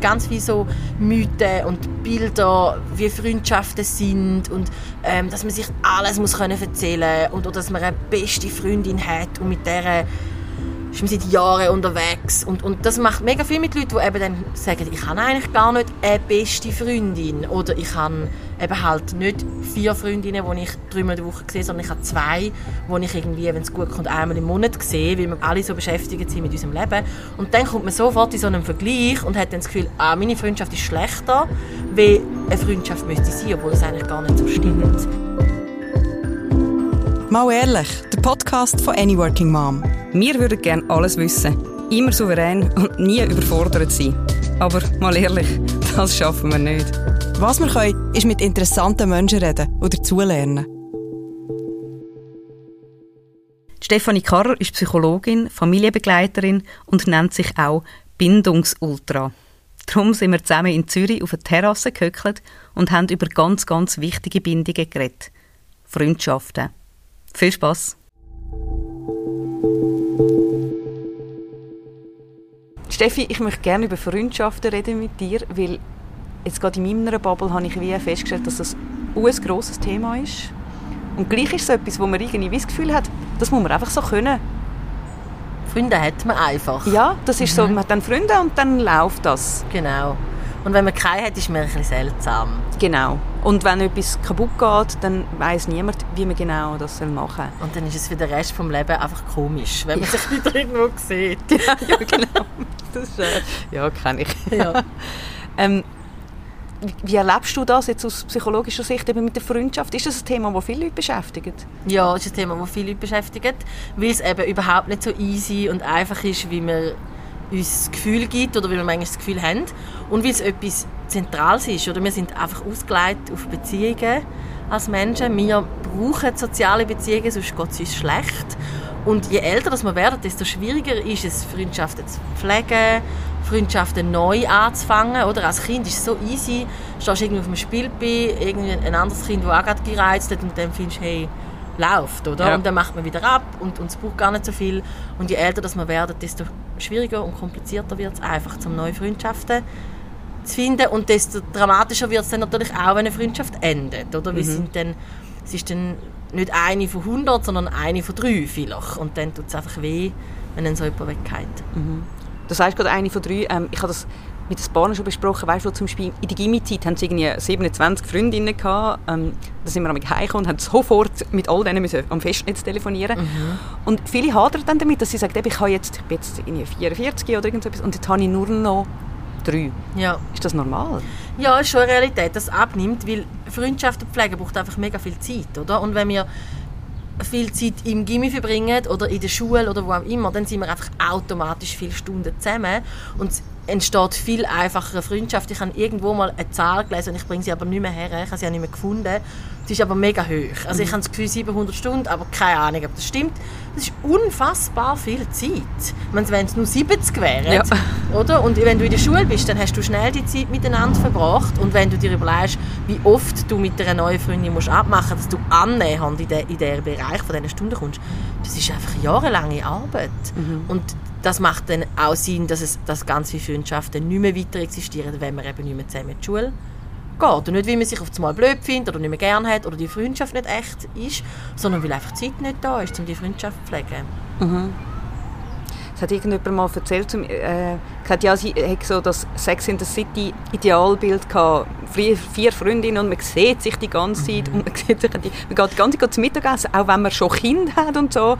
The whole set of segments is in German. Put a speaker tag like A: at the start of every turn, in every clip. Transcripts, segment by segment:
A: ganz viele so Mythen und Bilder, wie Freundschaften sind und ähm, dass man sich alles muss können erzählen und oder dass man eine beste Freundin hat und mit der ist man seit Jahren unterwegs und, und das macht mega viel mit Leuten, die eben dann sagen, ich habe eigentlich gar nicht eine beste Freundin oder ich habe eben halt nicht vier Freundinnen, die ich dreimal in der Woche sehe, sondern ich habe zwei, die ich irgendwie, wenn es gut kommt, einmal im Monat sehe, weil wir alle so beschäftigt sind mit unserem Leben und dann kommt man sofort in so einen Vergleich und hat dann das Gefühl, ah, meine Freundschaft ist schlechter, wie eine Freundschaft müsste sein, obwohl es eigentlich gar nicht so stimmt.
B: Mal ehrlich, der Podcast von Any Working Mom.
C: Wir würden gerne alles wissen, immer souverän und nie überfordert sein. Aber mal ehrlich, das schaffen wir nicht.
B: Was wir können, ist mit interessanten Menschen reden oder dazulernen.
C: Stefanie Karrer ist Psychologin, Familienbegleiterin und nennt sich auch Bindungsultra. Darum sind wir zusammen in Zürich auf der Terrasse gehöckelt und haben über ganz, ganz wichtige Bindungen geredet. Freundschaften. Viel Spaß! Steffi, ich möchte gerne über Freundschaften reden mit dir, weil jetzt gerade in meiner Bubble habe ich wie festgestellt, dass das ein grosses Thema ist. Und gleich ist es etwas, wo man irgendwie das Gefühl hat, das muss man einfach so können.
A: Freunde hat man einfach.
C: Ja, das ist mhm. so, man hat dann Freunde und dann läuft das.
A: Genau. Und wenn man keine hat, ist man ein bisschen seltsam.
C: Genau. Und wenn etwas kaputt geht, dann weiß niemand, wie man genau das machen soll.
A: Und dann ist es für den Rest des Lebens einfach komisch, wenn man ja. sich wieder irgendwo sieht.
C: ja, ja genau. Das ist, äh, ja, kenne ich. Ja. ähm, wie erlebst du das jetzt aus psychologischer Sicht eben mit der Freundschaft? Ist das ein Thema, das viele Leute beschäftigt?
A: Ja, es ist ein Thema, das viele Leute beschäftigt, weil es eben überhaupt nicht so easy und einfach ist, wie man uns das Gefühl gibt oder weil wir manchmal das Gefühl haben und weil es etwas Zentrales ist. Oder wir sind einfach ausgelegt auf Beziehungen als Menschen. Wir brauchen soziale Beziehungen, sonst geht es uns schlecht. Und je älter wir werden, desto schwieriger ist es, Freundschaften zu pflegen, Freundschaften neu anzufangen. Oder? Als Kind ist es so easy, du stehst irgendwie auf dem Spielbein, irgendwie ein anderes Kind, das auch gerade gereizt hat und dann findest du, hey, läuft, oder? Ja. Und dann macht man wieder ab und, und es braucht gar nicht so viel. Und je älter das man werden, desto schwieriger und komplizierter wird es einfach, zum neue Freundschaften zu finden. Und desto dramatischer wird es dann natürlich auch, wenn eine Freundschaft endet, oder? Mhm. sind dann, es ist dann nicht eine von 100, sondern eine von drei vielleicht. Und dann tut es einfach weh, wenn dann so jemand weggeht.
C: Mhm. Das heißt gerade eine von drei. Ähm, ich habe das mit den Paaren schon besprochen, weißt du, zum Beispiel in der Gimmi-Zeit haben sie irgendwie 27 Freundinnen gehabt, ähm, da sind wir am heimgekommen und haben sofort mit all denen müssen am Festnetz telefonieren mhm. und viele hadern dann damit, dass sie sagen, ich, habe jetzt, ich bin jetzt irgendwie 44 oder irgendetwas und jetzt habe ich nur noch drei. Ja. Ist das normal?
A: Ja, ist schon eine Realität, dass es abnimmt, weil Freundschaften pflegen braucht einfach mega viel Zeit, oder? Und wenn wir viel Zeit im Gimmi verbringen oder in der Schule oder wo auch immer, dann sind wir einfach automatisch viele Stunden zusammen und entsteht viel einfachere Freundschaft. Ich habe irgendwo mal eine Zahl gelesen und ich bringe sie aber nicht mehr her. Ich habe sie auch nicht mehr gefunden. Sie ist aber mega hoch. Also ich mhm. habe das Gefühl 700 Stunden, aber keine Ahnung, ob das stimmt. Das ist unfassbar viel Zeit. wenn es nur 70 wären, ja. oder? Und wenn du in der Schule bist, dann hast du schnell die Zeit miteinander verbracht. Und wenn du dir überlegst, wie oft du mit einer neuen Freundin musst abmachen musst, dass du annähernd in den Bereich von diesen Stunden kommst, das ist einfach jahrelange Arbeit. Mhm. Und das macht dann auch Sinn, dass, es, dass ganz viele Freundschaften nicht mehr weiter existieren, wenn man eben nicht mehr zusammen in die Schule geht. Und nicht, weil man sich auf einmal blöd findet oder nicht mehr gerne hat oder die Freundschaft nicht echt ist, sondern weil einfach Zeit nicht da ist, um die Freundschaft zu pflegen.
C: Mhm. Es hat irgendjemand mal erzählt, äh, gesagt, ja, sie hat so das Sex in the City Idealbild gehabt. Vier Freundinnen und man sieht sich die ganze Zeit mhm. und man, sieht sich, man geht die ganze Zeit zum Mittagessen, auch wenn man schon Kind hat und so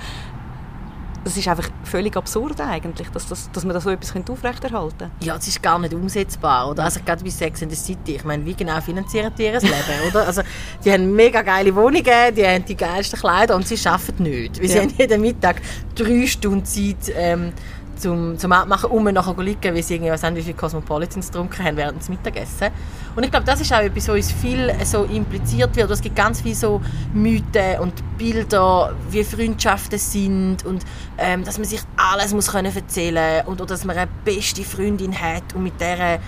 C: das ist einfach völlig absurd eigentlich, dass, das, dass man da so etwas aufrechterhalten könnte.
A: Ja, es ist gar nicht umsetzbar, oder? Also gerade bei Sex in the City, ich meine, wie genau finanzieren die ihr Leben, oder? Also die haben mega geile Wohnungen, die haben die geilsten Kleider und sie arbeiten nicht. Weil ja. sie haben jeden Mittag drei Stunden Zeit, ähm, zum, zum Abmachen, um nachher liegen, weil sie irgendwie haben, wie viele Cosmopolitans getrunken haben während des Mittagessen. Und ich glaube, das ist auch etwas, was uns viel so impliziert wird. Es gibt ganz viele so Mythen und Bilder, wie Freundschaften sind und ähm, dass man sich alles muss können erzählen und oder dass man eine beste Freundin hat und mit der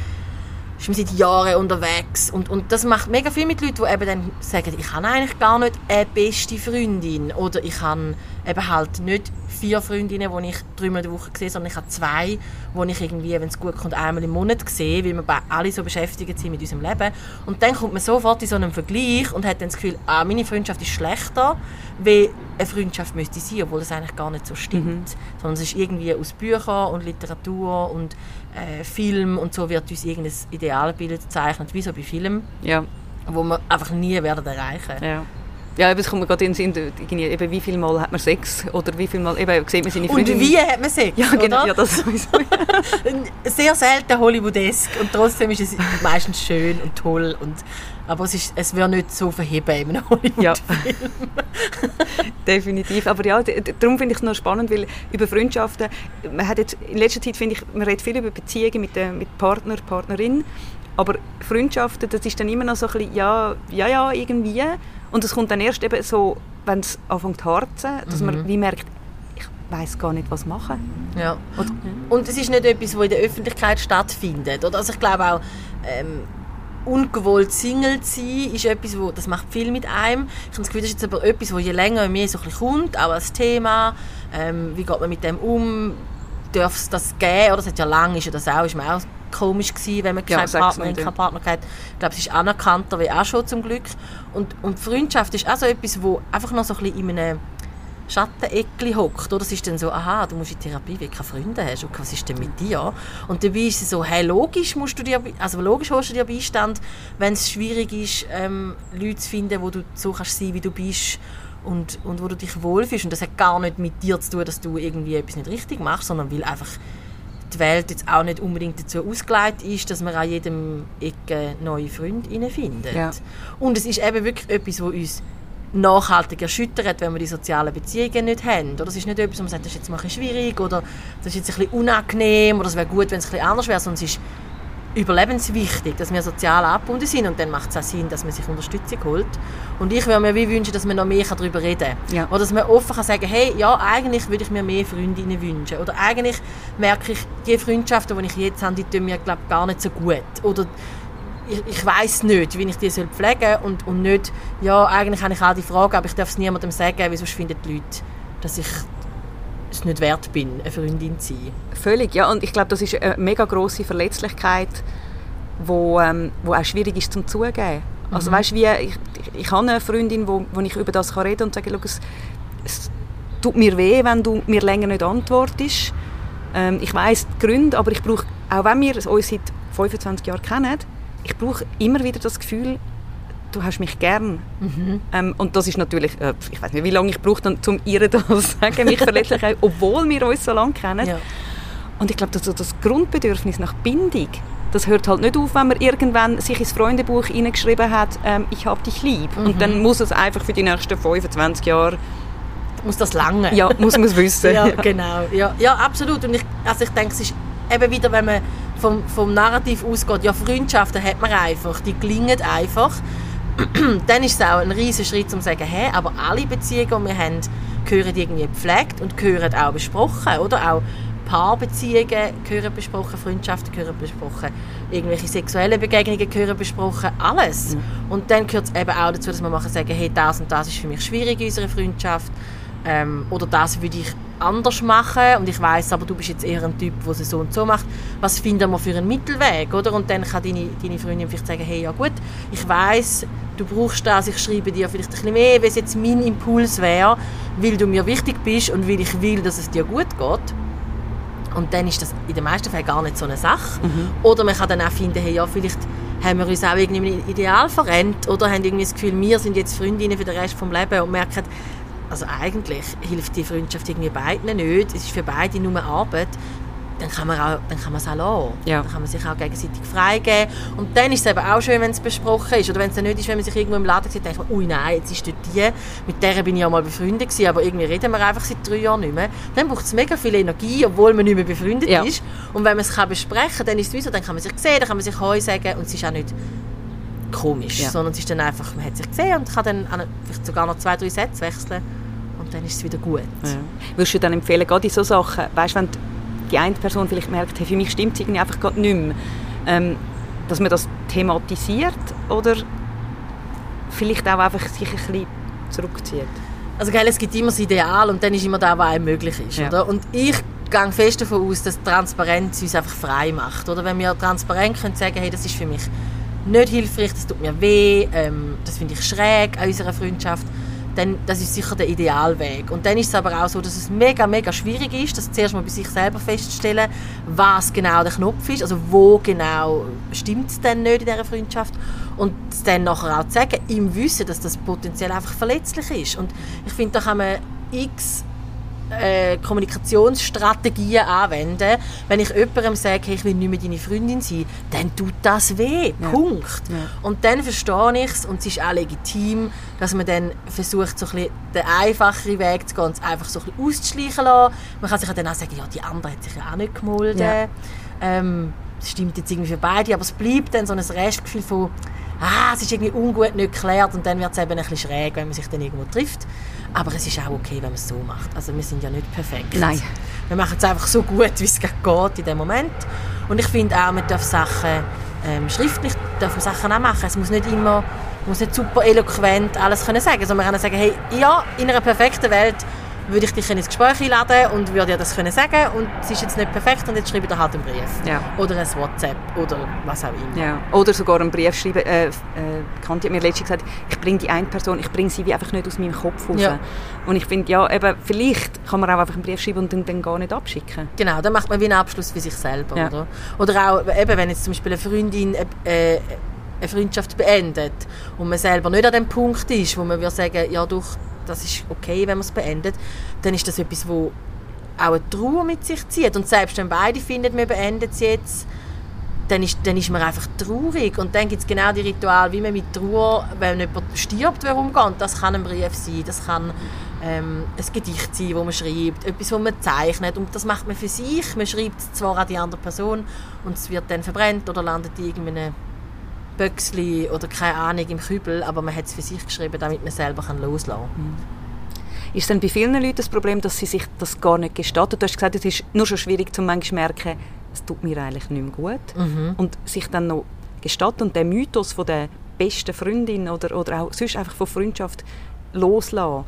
A: ist man seit Jahren unterwegs und, und das macht mega viel mit Leuten, die eben dann sagen, ich habe eigentlich gar nicht eine beste Freundin oder ich habe eben halt nicht vier Freundinnen, die ich dreimal der Woche sehe, sondern ich habe zwei, die ich irgendwie, wenn es gut kommt, einmal im Monat sehe, weil wir alle so beschäftigt sind mit unserem Leben. Und dann kommt man sofort in so einen Vergleich und hat dann das Gefühl, ah, meine Freundschaft ist schlechter, wie eine Freundschaft müsste sein, obwohl das eigentlich gar nicht so stimmt. Mhm. Sondern es ist irgendwie aus Büchern und Literatur und äh, Film und so wird uns irgendein Idealbild gezeichnet, wie so bei Filmen.
C: Ja
A: wo wir einfach nie werden erreichen.
C: Ja. Ja, es kommt mir gerade in den Sinn, eben, wie viel Mal hat man Sex oder wie viel Mal eben, sieht man seine
A: Freundin. Und wie hat man Sex,
C: Ja, genau, oder? ja, das sowieso.
A: Sehr selten Hollywoodesk und trotzdem ist es meistens schön und toll und aber es, ist, es wird nicht so verheben in einem Hollywood-Film. Ja.
C: Definitiv. Aber ja, darum finde ich es noch spannend, weil über Freundschaften, man hat jetzt, in letzter Zeit finde ich, man redet viel über Beziehungen mit, äh, mit Partner, Partnerin aber Freundschaften, das ist dann immer noch so ein bisschen, ja, ja, ja, irgendwie. Und es kommt dann erst eben so, wenn es anfängt zu harzen, dass mhm. man wie merkt, ich weiß gar nicht, was machen.
A: Ja. Und, und es ist nicht etwas, das in der Öffentlichkeit stattfindet. Oder? Also ich glaube auch, ähm, ungewollt Single zu sein, ist etwas, wo, das macht viel mit einem. Ich habe das Gefühl, das ist jetzt aber etwas, das je länger und mehr so ein bisschen kommt, auch als Thema. Ähm, wie geht man mit dem um? Darf es das geben? Oder es hat ja lange ist ja das auch, ist man auch komisch gewesen, wenn man ja, keinen Partner und keinen Partner hat. Ich glaube, es ist anerkannter wie auch schon zum Glück. Und, und Freundschaft ist auch so etwas, wo einfach noch so ein bisschen in einem Schatteneckli hockt. Das ist dann so, aha, du musst in Therapie, weil du keine Freunde hast. Okay, was ist denn mit dir? Und dabei ist es so, hey, logisch musst du dir, also logisch holst du dir Beistand, wenn es schwierig ist, ähm, Leute zu finden, wo du so kannst sein, wie du bist und, und wo du dich wohlfühlst. Und das hat gar nicht mit dir zu tun, dass du irgendwie etwas nicht richtig machst, sondern weil einfach die Welt jetzt auch nicht unbedingt dazu ausgelegt ist, dass man an jedem Ecke neue Freundinnen findet. Ja. Und es ist eben wirklich etwas, was uns nachhaltig erschüttert, wenn wir die sozialen Beziehungen nicht haben. Oder es ist nicht etwas, wo man sagt, das ist jetzt mal ein schwierig oder das ist jetzt ein bisschen unangenehm oder es wäre gut, wenn es ein bisschen anders wäre, sondern es ist überlebenswichtig, dass wir sozial abgebunden sind und dann macht es auch Sinn, dass man sich Unterstützung holt. Und ich würde mir wie wünschen, dass man noch mehr darüber reden kann. Ja. Oder dass man offen kann sagen hey, ja, eigentlich würde ich mir mehr Freundinnen wünschen. Oder eigentlich merke ich, die Freundschaften, die ich jetzt habe, die tun mir glaub, gar nicht so gut. Oder ich, ich weiß nicht, wie ich die soll pflegen soll und, und nicht, ja, eigentlich habe ich all die Fragen, aber ich darf es niemandem sagen, weil sonst finden die Leute, dass ich es nicht wert bin, eine Freundin zu sein.
C: Völlig, ja. Und ich glaube, das ist eine mega grosse Verletzlichkeit, wo, ähm, wo auch schwierig ist zum zugeben. Also mhm. weißt, wie ich, ich, ich habe eine Freundin, wo, wo ich über das kann reden und sage, es, es tut mir weh, wenn du mir länger nicht antwortest. Ähm, ich weiß die Gründe, aber ich brauche, auch wenn wir uns seit 25 Jahren kennen, ich brauche immer wieder das Gefühl, du hast mich gern. Mhm. Ähm, und das ist natürlich, äh, ich weiß nicht, wie lange ich brauche, um ihr das zu sagen, mich verletzlich, obwohl wir uns so lange kennen. Ja. Und ich glaube, das, das Grundbedürfnis nach Bindung, das hört halt nicht auf, wenn man irgendwann sich ins Freundebuch hineingeschrieben hat, ähm, ich habe dich lieb. Mhm. Und dann muss es einfach für die nächsten 25 Jahre
A: muss das lange.
C: Ja, muss man es wissen.
A: ja, genau. Ja, ja, absolut. Und ich, also ich denke, es ist eben wieder, wenn man vom, vom Narrativ ausgeht, ja, Freundschaften hat man einfach, die gelingen einfach. dann ist es auch ein riesiger Schritt, um zu sagen, hey, aber alle Beziehungen, die wir haben, gehören irgendwie gepflegt und gehören auch besprochen, oder? Auch Paarbeziehungen gehören besprochen, Freundschaften gehören besprochen, irgendwelche sexuellen Begegnungen gehören besprochen, alles. Mhm. Und dann gehört es eben auch dazu, dass wir machen sagen, hey, das und das ist für mich schwierig in unserer Freundschaft ähm, oder das würde ich anders machen und ich weiß aber, du bist jetzt eher ein Typ, der es so und so macht. Was finden wir für einen Mittelweg, oder? Und dann kann deine, deine Freundin vielleicht sagen, hey, ja gut, ich weiß, du brauchst das, ich schreibe dir vielleicht ein bisschen mehr, wie es jetzt mein Impuls wäre, weil du mir wichtig bist und weil ich will, dass es dir gut geht. Und dann ist das in den meisten Fällen gar nicht so eine Sache. Mhm. Oder man kann dann auch finden, hey, ja, vielleicht haben wir uns auch irgendwie im Ideal verrennt oder haben irgendwie das Gefühl, wir sind jetzt Freundinnen für den Rest des Lebens und merken, also eigentlich hilft die Freundschaft irgendwie beiden nicht. Es ist für beide nur Arbeit. Dann kann man, auch, dann kann man es auch lassen. Ja. Dann kann man sich auch gegenseitig freigeben. Und dann ist es eben auch schön, wenn es besprochen ist. Oder wenn es dann nicht ist, wenn man sich irgendwo im Laden sieht, denkt man, ui nein, jetzt ist dort die, mit der bin ich ja mal befreundet gewesen, aber irgendwie reden wir einfach seit drei Jahren nicht mehr. Dann braucht es mega viel Energie, obwohl man nicht mehr befreundet ja. ist. Und wenn man es besprechen kann, dann ist es wie so, dann kann man sich sehen, dann kann man sich Heu sagen und es ist auch nicht komisch, ja. sondern es ist dann einfach, man hat sich gesehen und kann dann vielleicht sogar noch zwei, drei Sätze wechseln dann ist es wieder gut. Ja.
C: Würdest du dann empfehlen, gerade in solchen Sachen, weißt, wenn die eine Person vielleicht merkt, hey, für mich stimmt es irgendwie einfach gerade nicht mehr, ähm, dass man das thematisiert oder vielleicht auch einfach sich ein bisschen zurückzieht?
A: Also gell, es gibt immer das Ideal und dann ist immer das, was einem möglich ist,
C: Ja.
A: oder? Und ich gehe fest davon aus, dass Transparenz uns einfach frei macht, oder? Wenn wir transparent können sagen, hey, das ist für mich nicht hilfreich, das tut mir weh, ähm, das finde ich schräg an unserer Freundschaft, dann das ist sicher der Idealweg. Und dann ist es aber auch so, dass es mega, mega schwierig ist, das zuerst mal bei sich selber festzustellen, was genau der Knopf ist, also wo genau stimmt es denn nicht in dieser Freundschaft und es dann nachher auch zu sagen, im Wissen, dass das potenziell einfach verletzlich ist. Und ich finde, da kann man x äh, Kommunikationsstrategien anwenden. Wenn ich jemandem sage, hey, ich will nicht mehr deine Freundin sein, dann tut das weh. Punkt.
C: Ja.
A: Und dann verstehe ich es und es ist auch legitim, dass man dann versucht, so ein bisschen den einfacheren Weg zu gehen und es einfach so ein bisschen auszuschleichen lassen. Man kann sich ja dann auch sagen, ja, die andere hat sich ja auch nicht gemolden.
C: Ja.
A: Ähm, das stimmt jetzt irgendwie für beide, aber es bleibt dann so ein Restgefühl von, ah, es ist irgendwie ungut nicht geklärt und dann wird es eben ein bisschen schräg, wenn man sich dann irgendwo trifft. Aber es ist auch okay, wenn man es so macht. Also wir sind ja nicht perfekt.
C: Nein.
A: Wir machen es einfach so gut, wie es geht in dem Moment. Und ich finde auch, man darf Sachen ähm, schriftlich darf man Sachen auch machen. Es muss nicht immer, man muss nicht super eloquent alles können sagen, sondern man kann sagen, hey, ja, in einer perfekten Welt würde ich dich ins Gespräch einladen und würde dir das können sagen und es ist jetzt nicht perfekt und jetzt schreibe ich dir halt einen Brief.
C: Ja.
A: Oder ein WhatsApp oder was auch immer.
C: Ja. Oder sogar einen Brief schreiben. Äh, äh, Kanti hat mir letztens gesagt, ich bringe die eine Person, ich bringe sie wie einfach nicht aus meinem Kopf raus.
A: Ja.
C: Und ich finde, ja, eben, vielleicht kann man auch einfach einen Brief schreiben und den dann gar nicht abschicken.
A: Genau, dann macht man wie einen Abschluss für sich selber,
C: Ja.
A: oder? Oder auch, eben, wenn jetzt zum Beispiel eine Freundin äh, eine Freundschaft beendet und man selber nicht an dem Punkt ist, wo man würde sagen, ja doch, das ist okay, wenn man es beendet, dann ist das etwas, wo auch eine Trauer mit sich zieht. Und selbst wenn beide finden, wir beenden es jetzt, dann ist, dann ist man einfach traurig. Und dann gibt es genau die Rituale, wie man mit Trauer, wenn jemand stirbt, warum. Das kann ein Brief sein, das kann ähm, ein Gedicht sein, das man schreibt, etwas, das man zeichnet. Und das macht man für sich. Man schreibt es zwar an die andere Person und es wird dann verbrennt oder landet in irgendeinem Böckli oder keine Ahnung im Kübel, aber man hat es für sich geschrieben, damit man selber kann loslassen kann.
C: Ist dann bei vielen Leuten das Problem, dass sie sich das gar nicht gestatten? Du hast gesagt, es ist nur schon schwierig, zum manchmal merken, es tut mir eigentlich nicht mehr gut.
A: Mhm.
C: Und sich dann noch gestatten und den Mythos von der besten Freundin oder, oder auch sonst einfach von Freundschaft loslassen.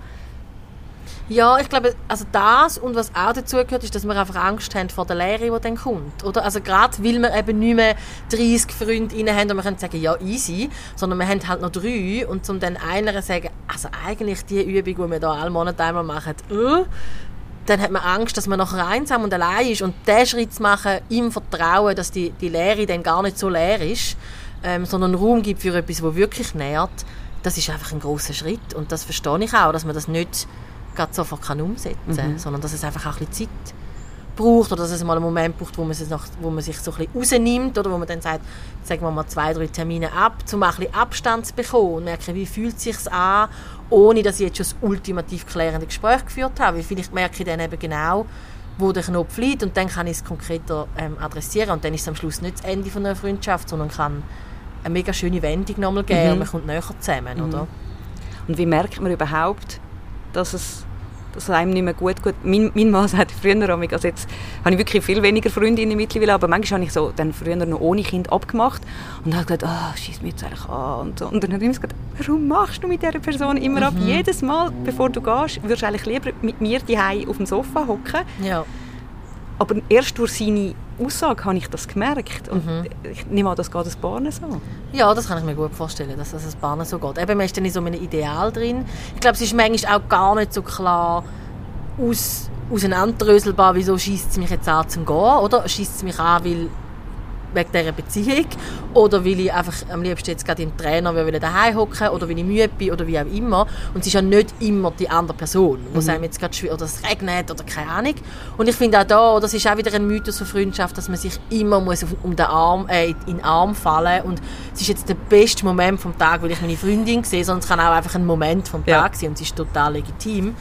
A: Ja, ich glaube, also das und was auch dazu gehört, ist, dass wir einfach Angst haben vor der Lehre, die dann kommt. Oder? Also gerade weil wir eben nicht mehr 30 Freundinnen haben und wir können sagen, ja, easy, sondern wir haben halt noch drei und zum dann einer sagen, also eigentlich die Übung, die wir da alle Monate einmal machen, äh, dann hat man Angst, dass man nachher einsam und allein ist und diesen Schritt zu machen, im Vertrauen, dass die, die Lehre dann gar nicht so leer ist, ähm, sondern Raum gibt für etwas, wo wirklich nährt, das ist einfach ein großer Schritt und das verstehe ich auch, dass man das nicht gerade sofort kann umsetzen kann, sondern dass es einfach auch ein bisschen Zeit braucht oder dass es mal einen Moment braucht, wo man, sich noch, wo man sich so ein bisschen rausnimmt oder wo man dann sagt, sagen wir mal zwei, drei Termine ab, um ein bisschen Abstand zu bekommen und merken, wie fühlt es sich an, ohne dass ich jetzt schon das ultimativ klärende Gespräch geführt habe. Weil vielleicht merke ich dann eben genau, wo der Knopf liegt und dann kann ich es konkreter ähm, adressieren und dann ist es am Schluss nicht das Ende von einer Freundschaft, sondern kann eine mega schöne Wendung nochmal geben und man kommt näher zusammen, oder?
C: Und wie merkt man überhaupt, dass es, dass es einem nicht mehr gut geht? Mein, mein Mann sagt früher, also jetzt habe ich wirklich viel weniger Freundinnen mittlerweile, aber manchmal habe ich so dann früher noch ohne Kind abgemacht und habe gesagt, ah, schieß mir jetzt eigentlich an und so. Und dann habe ich immer gesagt, warum machst du mit dieser Person immer ab? Jedes Mal, bevor du gehst, würdest du eigentlich lieber mit mir die auf dem Sofa hocken.
A: Ja.
C: Aber erst durch seine Aussage habe ich das gemerkt. Und ich nehme an, das geht ein paar so.
A: Ja, das kann ich mir gut vorstellen, dass das Bahnen so geht. Eben, man ist dann in so einem Ideal drin. Ich glaube, es ist manchmal auch gar nicht so klar aus, auseinanderdröselbar, wieso schießt es mich jetzt an zum Gehen, oder? Schießt es mich an, weil wegen dieser Beziehung oder weil ich einfach am liebsten jetzt gerade im Trainer will daheim hocken oder weil ich müde bin oder wie auch immer und es ist ja nicht immer die andere Person wo mhm. einem jetzt gerade schwi- oder es regnet oder keine Ahnung und ich finde auch da das ist auch wieder ein Mythos von Freundschaft dass man sich immer muss um den Arm äh, in den Arm fallen und es ist jetzt der beste Moment vom Tag weil ich meine Freundin sehe sondern es kann auch einfach ein Moment vom
C: Ja.
A: Tag sein und es ist total legitim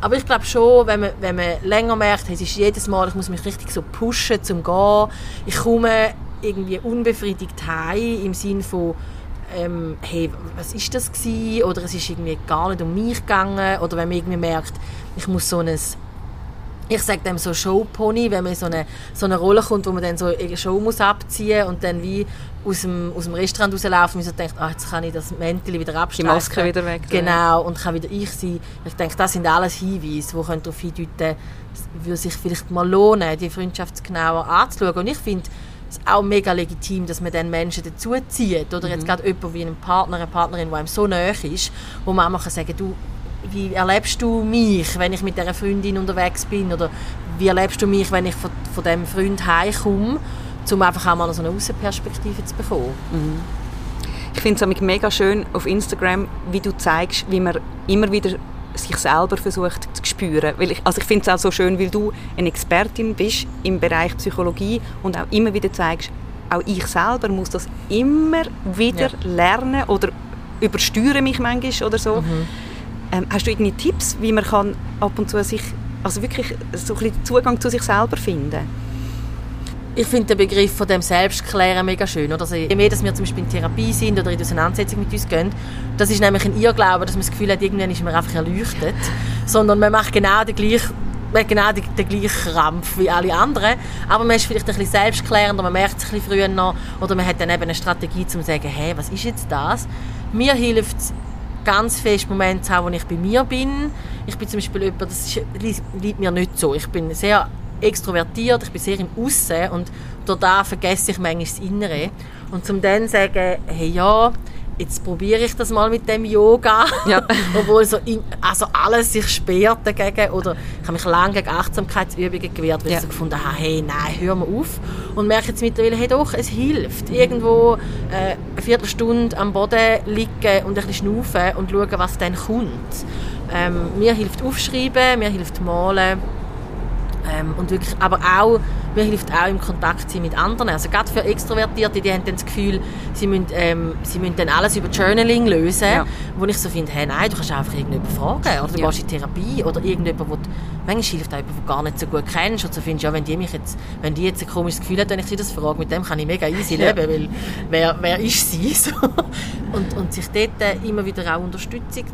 A: aber ich glaube schon, wenn man, wenn man länger merkt, es ist jedes Mal, ich muss mich richtig so pushen zum Gehen. Ich komme irgendwie unbefriedigt heim im Sinn von, ähm, hey, was ist das gewesen? Oder es ist irgendwie gar nicht um mich gegangen. Oder wenn man irgendwie merkt, ich muss so ein ich sage dem so Showpony, wenn man in so eine, so eine Rolle kommt, wo man dann so eine Show muss abziehen und dann wie aus dem, aus dem Restaurant rauslaufen und so denkt, ah, jetzt kann ich das Mäntel wieder abstreifen.
C: Die Maske wieder weg.
A: Genau, und kann wieder ich sein. Ich denke, das sind alles Hinweise, die darauf hindeuten würde sich vielleicht mal lohnen, die Freundschaft genauer anzuschauen. Und ich finde es auch mega legitim, dass man dann Menschen dazu zieht. Oder jetzt mhm. gerade jemand wie einen Partner, eine Partnerin, die einem so nahe ist, wo man auch sagen kann, du, wie erlebst du mich, wenn ich mit dieser Freundin unterwegs bin? Oder wie erlebst du mich, wenn ich von, von diesem Freund heimkomme? Um einfach auch mal so eine Außenperspektive zu bekommen. Mhm.
C: Ich finde es mega schön auf Instagram, wie du zeigst, wie man immer wieder sich selber versucht zu spüren. Weil ich, also ich finde es auch so schön, weil du eine Expertin bist im Bereich Psychologie und auch immer wieder zeigst, auch ich selber muss das immer wieder ja. lernen oder übersteuere mich manchmal oder so. Mhm. Ähm, hast du irgendwie Tipps, wie man kann ab und zu sich, also wirklich so ein bisschen Zugang zu sich selber finden?
A: Ich finde den Begriff von dem Selbstklären mega schön. Oder? Also, je mehr dass wir zum Beispiel in Therapie sind oder in Auseinandersetzung mit uns gehen, das ist nämlich ein Irrglaube, dass man das Gefühl hat, irgendwann ist man einfach erleuchtet. Sondern man macht genau den gleichen man genau den, den gleichen Krampf wie alle anderen, aber man ist vielleicht ein bisschen selbstklärender, man merkt es ein bisschen früher noch, oder man hat dann eben eine Strategie, um zu sagen, hey, was ist jetzt das? Mir hilft es ganz fest Momente zu haben, wo ich bei mir bin. Ich bin zum Beispiel jemand, das liegt mir nicht so. Ich bin sehr extrovertiert, ich bin sehr im Aussen und da vergesse ich manchmal das Innere. Und zum dann sagen, hey ja, jetzt probiere ich das mal mit dem Yoga. Ja. Obwohl so in, also alles sich sperrt dagegen. Oder ich habe mich lange gegen Achtsamkeitsübungen gewehrt, weil ja. ich so gefunden habe, hey, nein, hör mal auf. Und merke jetzt mittlerweile, hey doch, es hilft. Irgendwo äh, eine Viertelstunde am Boden liegen und ein bisschen schnaufen und schauen, was dann kommt. Ähm, mir hilft Aufschreiben, mir hilft Malen ähm, und wirklich, aber auch, mir hilft auch im Kontakt sein mit anderen. Also gerade für Extrovertierte, die haben dann das Gefühl, sie müssen, ähm, sie müssen dann alles über Journaling lösen, ja. wo ich so finde, hey, nein, du kannst einfach irgendjemanden fragen oder du ja. gehst in Therapie oder irgendjemand, wo manchmal hilft auch jemand, den du gar nicht so gut kennst und so findest, ja, wenn die mich jetzt, wenn die jetzt ein komisches Gefühl hat, wenn ich sie das frage, mit dem kann ich mega easy leben, weil wer, wer ist sie? So. Und, und sich dort immer wieder auch Unterstützung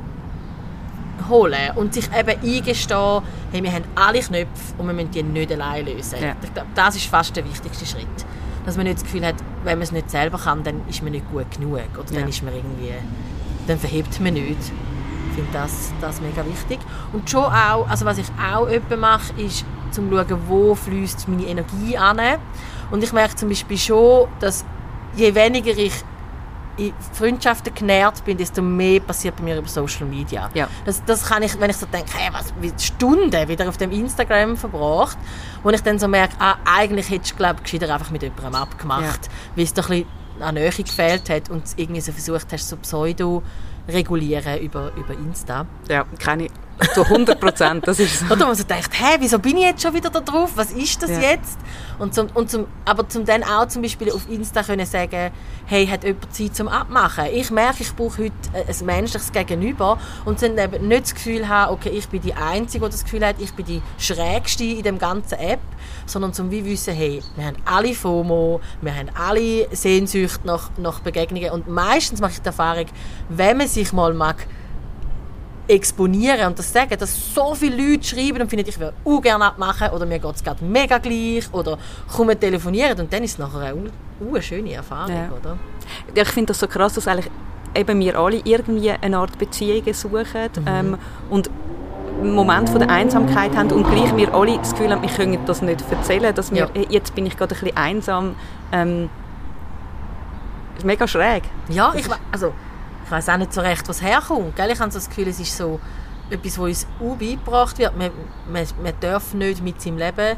A: holen und sich eben eingestehen, hey, wir haben alle Knöpfe und wir müssen die nicht allein lösen. Ja. Ich glaube, das ist fast der wichtigste Schritt. Dass man nicht das Gefühl hat, wenn man es nicht selber kann, dann ist man nicht gut genug oder dann ja. ist man irgendwie, dann verhebt man nicht. Ich finde das, das mega wichtig. Und schon auch, also was ich auch öppe mache, ist zum schauen, wo fließt meine Energie an. Und ich merke zum Beispiel schon, dass je weniger ich in Freundschaften genährt bin, desto mehr passiert bei mir über Social Media. Ja. Das, das kann ich, wenn ich so denke, hey, was, wie Stunden wieder auf dem Instagram verbracht, wo ich dann so merke, ah, eigentlich hättest du, glaube ich, gescheiter einfach mit jemandem abgemacht, ja. weil es doch ein bisschen an Nähe gefehlt hat und irgendwie so versucht hast, so pseudo regulieren über, über Insta.
C: Ja, keine zu 100 Prozent, das ist
A: so. Oder man so denkt, hä, wieso bin ich jetzt schon wieder da drauf? Was ist das ja. jetzt? Und zum, und zum, aber zum dann auch zum Beispiel auf Insta können sagen, hey, hat jemand Zeit zum Abmachen? Ich merke, ich brauche heute ein menschliches Gegenüber und dann eben nicht das Gefühl haben, okay, ich bin die Einzige, die das Gefühl hat, ich bin die Schrägste in dem ganzen App, sondern zum wie wissen, hey, wir haben alle FOMO, wir haben alle Sehnsucht nach, nach Begegnungen und meistens mache ich die Erfahrung, wenn man sich mal mag, exponieren und das sagen, dass so viele Leute schreiben und finden, ich würde auch gerne abmachen oder mir geht es gerade mega gleich oder kommen telefonieren und dann ist es nachher eine, eine schöne Erfahrung, ja. oder?
C: Ja, ich finde das so krass, dass eigentlich eben wir alle irgendwie eine Art Beziehungen suchen mhm. ähm, und einen Moment von der Einsamkeit haben und gleich wir alle das Gefühl haben, wir können das nicht erzählen, dass wir, ja. jetzt bin ich gerade ein bisschen einsam. Ähm, ist mega schräg.
A: Ja, ich also weiß auch nicht so recht, was herkommt. Gell? Ich habe so das Gefühl, es ist so etwas, was uns beigebracht wird. Man, man, man darf nicht mit seinem Leben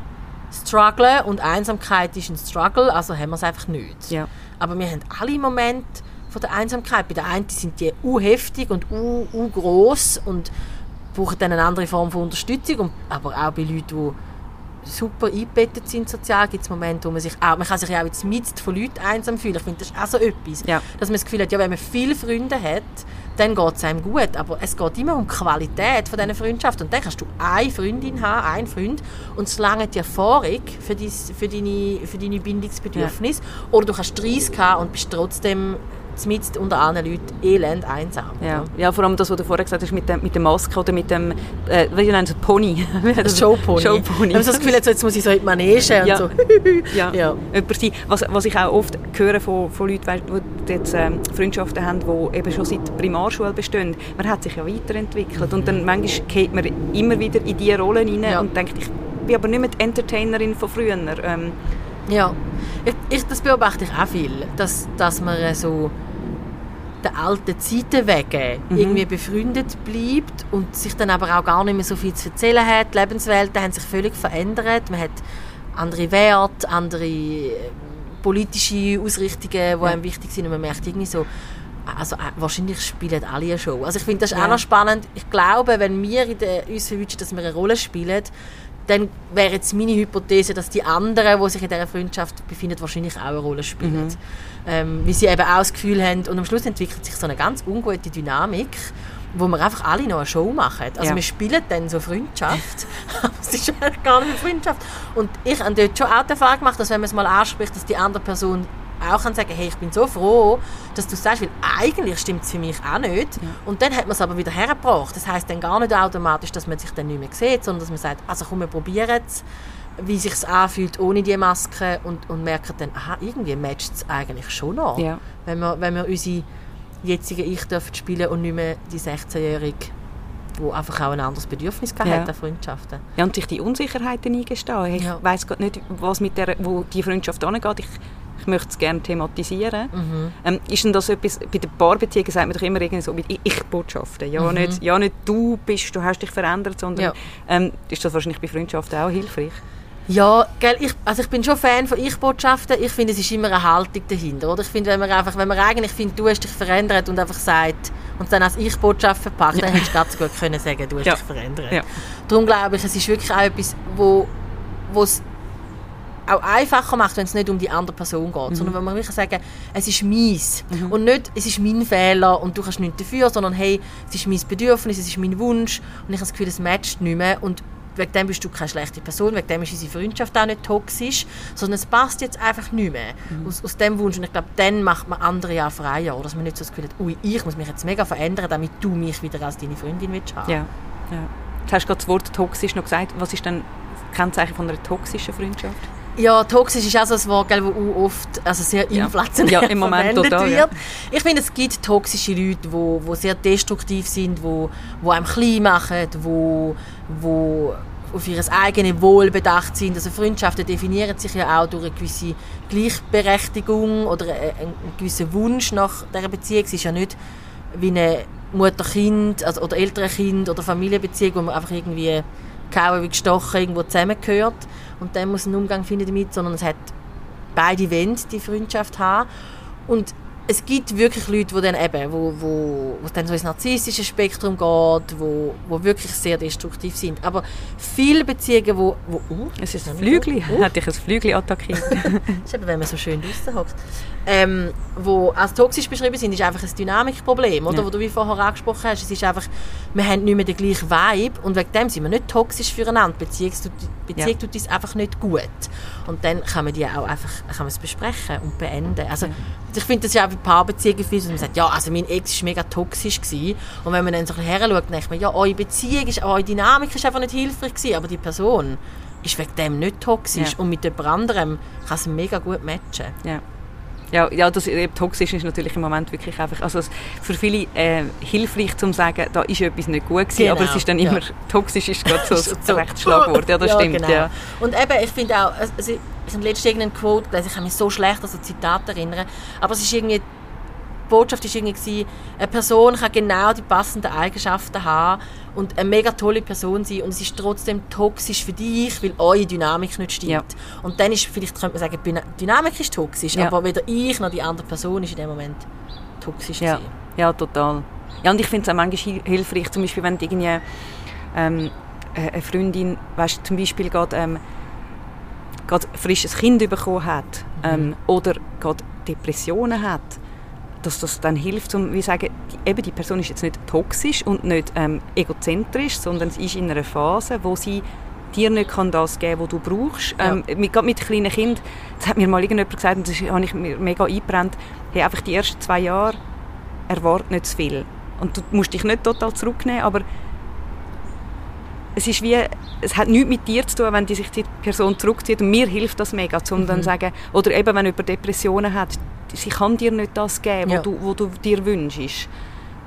A: strugglen und Einsamkeit ist ein Struggle, also haben wir es einfach nicht. Ja. Aber wir haben alle Momente von der Einsamkeit. Bei der einen sind die u heftig und u, u groß und brauchen dann eine andere Form von Unterstützung, aber auch bei Leuten, die super eingebettet sind sozial, gibt es Momente, wo man sich auch, man kann sich ja auch jetzt mit von Leuten einsam fühlen. Ich finde, das ist auch so etwas. Ja. Dass man das Gefühl hat, ja, wenn man viele Freunde hat, dann geht es einem gut. Aber es geht immer um die Qualität von diesen Freundschaften. Und dann kannst du eine Freundin haben, einen Freund, und es lange die Erfahrung für, dein, für, deine, für deine Bindungsbedürfnisse. Ja. Oder du kannst 30 haben und bist trotzdem mit unter allen Leuten elend einsam.
C: Ja. ja, vor allem das, was du vorher gesagt hast, mit, dem, mit der Maske oder mit dem, äh, wie nennt es, Pony?
A: Das Showpony.
C: Showpony.
A: Ich habe so das Gefühl, jetzt muss ich so in die Manege und
C: Ja.
A: so.
C: ja.
A: Ja.
C: Sein. Was, was ich auch oft höre von, von Leuten, die jetzt ähm, Freundschaften haben, die eben schon seit Primarschule bestehen, man hat sich ja weiterentwickelt und dann manchmal geht man immer wieder in diese Rollen rein
A: Ja.
C: und denkt, ich bin aber nicht mehr die Entertainerin von früher. Ähm,
A: Ja, ich, ich, das beobachte ich auch viel, dass, dass man so den alten Zeiten wegen
C: Mhm.
A: irgendwie befreundet bleibt und sich dann aber auch gar nicht mehr so viel zu erzählen hat. Die Lebenswelten haben sich völlig verändert. Man hat andere Werte, andere äh, politische Ausrichtungen, die einem wichtig sind und man merkt irgendwie so, also äh, wahrscheinlich spielen alle eine Show. Also ich finde das ist
C: Ja.
A: auch noch spannend. Ich glaube, wenn wir in der, uns wünschen, dass wir eine Rolle spielen, dann wäre jetzt meine Hypothese, dass die anderen, die sich in dieser Freundschaft befinden, wahrscheinlich auch eine Rolle spielen. Ähm, weil sie eben auch das Gefühl haben, und am Schluss entwickelt sich so eine ganz ungute Dynamik, wo wir einfach alle noch eine Show machen. Also
C: Ja.
A: wir spielen dann so Freundschaft, aber es ist gar nicht Freundschaft. Und ich habe dort schon auch die Erfahrung gemacht, dass wenn man es mal anspricht, dass die andere Person auch kann sagen, hey, ich bin so froh, dass du sagst, weil eigentlich stimmt es für mich auch nicht. Und dann hat man es aber wieder hergebracht. Das heißt dann gar nicht automatisch, dass man sich dann nicht mehr sieht, sondern dass man sagt, also komm, wir probieren es, wie sich es anfühlt ohne die Maske und, und merken dann, aha, irgendwie matcht es eigentlich schon noch.
C: Ja.
A: Wenn, wir, wenn wir unsere jetzige Ich dürfen spielen und nicht mehr die 16-Jährige, die einfach auch ein anderes Bedürfnis gehabt
C: Ja.
A: hat an Freundschaften.
C: Ja, und sich die Unsicherheiten eingestehen. Ich
A: Ja.
C: weiss gerade nicht, was mit der, wo die Freundschaft angeht. Ich, ich möchte es gerne thematisieren.
A: Mhm.
C: Ähm, ist denn das etwas, bei den Paarbeziehungen sagt man doch immer irgendwie so mit Ich-Botschaften. Ja, nicht, ja, nicht du bist, du hast dich verändert, sondern
A: Mhm. Ja.
C: ähm, ist das wahrscheinlich bei Freundschaften auch hilfreich?
A: Ja, gell, ich, also ich bin schon Fan von Ich-Botschaften. Ich finde, es ist immer eine Haltung dahinter. Oder? Ich finde, wenn man, einfach, wenn man eigentlich findet, du hast dich verändert und einfach sagt, und dann als Ich-Botschaft verpackt, dann hättest du ganz gut können sagen, du hast
C: Ja.
A: dich verändert.
C: Ja.
A: Darum glaube ich, es ist wirklich auch etwas, wo wo es auch einfacher macht, wenn es nicht um die andere Person geht,
C: Mhm.
A: sondern wenn man wirklich sagen, es ist meins und nicht, es ist mein Fehler und du kannst nichts dafür, sondern hey, es ist mein Bedürfnis, es ist mein Wunsch und ich habe das Gefühl, es matcht nicht mehr und wegen dem bist du keine schlechte Person, wegen dem ist unsere Freundschaft auch nicht toxisch, sondern es passt jetzt einfach nicht mehr aus, aus dem Wunsch und ich glaube, dann macht man andere ja freier, oder? dass man nicht so das Gefühl hat, ui, ich muss mich jetzt mega verändern, damit du mich wieder als deine Freundin willst haben.
C: Ja. ja. Jetzt hast du gerade das Wort toxisch noch gesagt. Was ist denn das Kennzeichen von einer toxischen Freundschaft?
A: Ja, toxisch ist auch so ein Wort, das auch oft also sehr
C: Ja.
A: inflationär
C: Ja, im Moment
A: verwendet
C: total,
A: wird.
C: ja.
A: Ich finde, es gibt toxische Leute, die wo, wo sehr destruktiv sind, die wo einem klein machen, die wo, wo auf ihr eigenes Wohl bedacht sind. Also Freundschaften definieren sich ja auch durch eine gewisse Gleichberechtigung oder einen, einen gewissen Wunsch nach dieser Beziehung. Es ist ja nicht wie eine Mutter-Kind also, oder Eltern-Kind oder Familienbeziehung, wo man einfach irgendwie gehauen wie gestochen irgendwo zusammengehört und dann muss ein Umgang finden damit, sondern es hat beide wollen die Freundschaft haben. Und es gibt wirklich Leute, die dann eben, wo, wo, wo dann so ins narzisstische Spektrum geht, wo, wo wirklich sehr destruktiv sind. Aber viele Beziehungen, wo, wo uh,
C: Es ist ein
A: Ja,
C: Flügel.
A: oh.
C: Hat dich ein Flügel attackiert?
A: das ist eben, wenn man so schön draussen hockt. Ähm, wo als toxisch beschrieben sind, ist einfach ein Dynamikproblem, oder?
C: Ja.
A: Wo du wie vorher angesprochen hast. Es ist einfach, wir haben nicht mehr den gleichen Vibe und wegen dem sind wir nicht toxisch füreinander. Die Beziehung, Beziehung
C: Ja.
A: tut uns einfach nicht gut. Und dann kann man die auch einfach kann man es besprechen und beenden. Also, ich finde das ja auch bei Paarbeziehungen viel, dass man sagt, ja, also mein Ex war mega toxisch gewesen. Und wenn man dann so ein bisschen heranschaut, denkt man, ja, eure Beziehung, ist, eure Dynamik ist einfach nicht hilfreich gewesen, aber die Person ist wegen dem nicht toxisch
C: Ja.
A: und mit jemand anderem kann es mega gut matchen.
C: Ja. Ja, ja das eben, toxisch ist natürlich im Moment wirklich einfach, also für viele äh, hilfreich zu sagen, da ist etwas nicht gut gewesen,
A: Genau,
C: aber es ist dann
A: ja.
C: immer, toxisch ist gerade so
A: So.
C: rechtes Schlagwort, ja das stimmt,
A: genau.
C: ja.
A: Und eben, ich finde auch, also ich habe letztens irgendeinen Quote gelesen, ich kann mich so schlecht an so Zitate erinnern, aber es ist irgendwie, die Botschaft war irgendwie, gewesen, eine Person kann genau die passenden Eigenschaften haben und eine mega tolle Person sein und es ist trotzdem toxisch für dich, weil eure Dynamik nicht stimmt.
C: Ja.
A: Und dann ist, vielleicht könnte man sagen, die Dynamik ist toxisch,
C: Ja.
A: aber weder ich noch die andere Person ist in dem Moment toxisch
C: Ja,
A: gewesen.
C: ja total. Ja, und ich finde es auch manchmal hil- hilfreich, zum Beispiel, wenn irgendwie ähm, äh, eine Freundin, weißt, zum Beispiel gerade ähm, gerade frisches Kind bekommen hat ähm, oder gerade Depressionen hat, dass das dann hilft, um wie sagen, die, eben die Person ist jetzt nicht toxisch und nicht ähm, egozentrisch, sondern sie ist in einer Phase, wo sie dir nicht kann das geben was du brauchst.
A: Ja.
C: Ähm, mit, gerade mit kleinen Kindern, das hat mir mal irgendjemand gesagt, und das habe ich mir mega eingebrannt, hey, einfach die ersten zwei Jahre erwarte nicht zu viel. Und du musst dich nicht total zurücknehmen, aber es ist wie, es hat nichts mit dir zu tun, wenn die sich die Person zurückzieht und mir hilft das mega, um
A: Mhm.
C: dann sagen, oder eben wenn jemand Depressionen hat, sie kann dir nicht das geben,
A: Ja.
C: was du, wo du dir wünschst.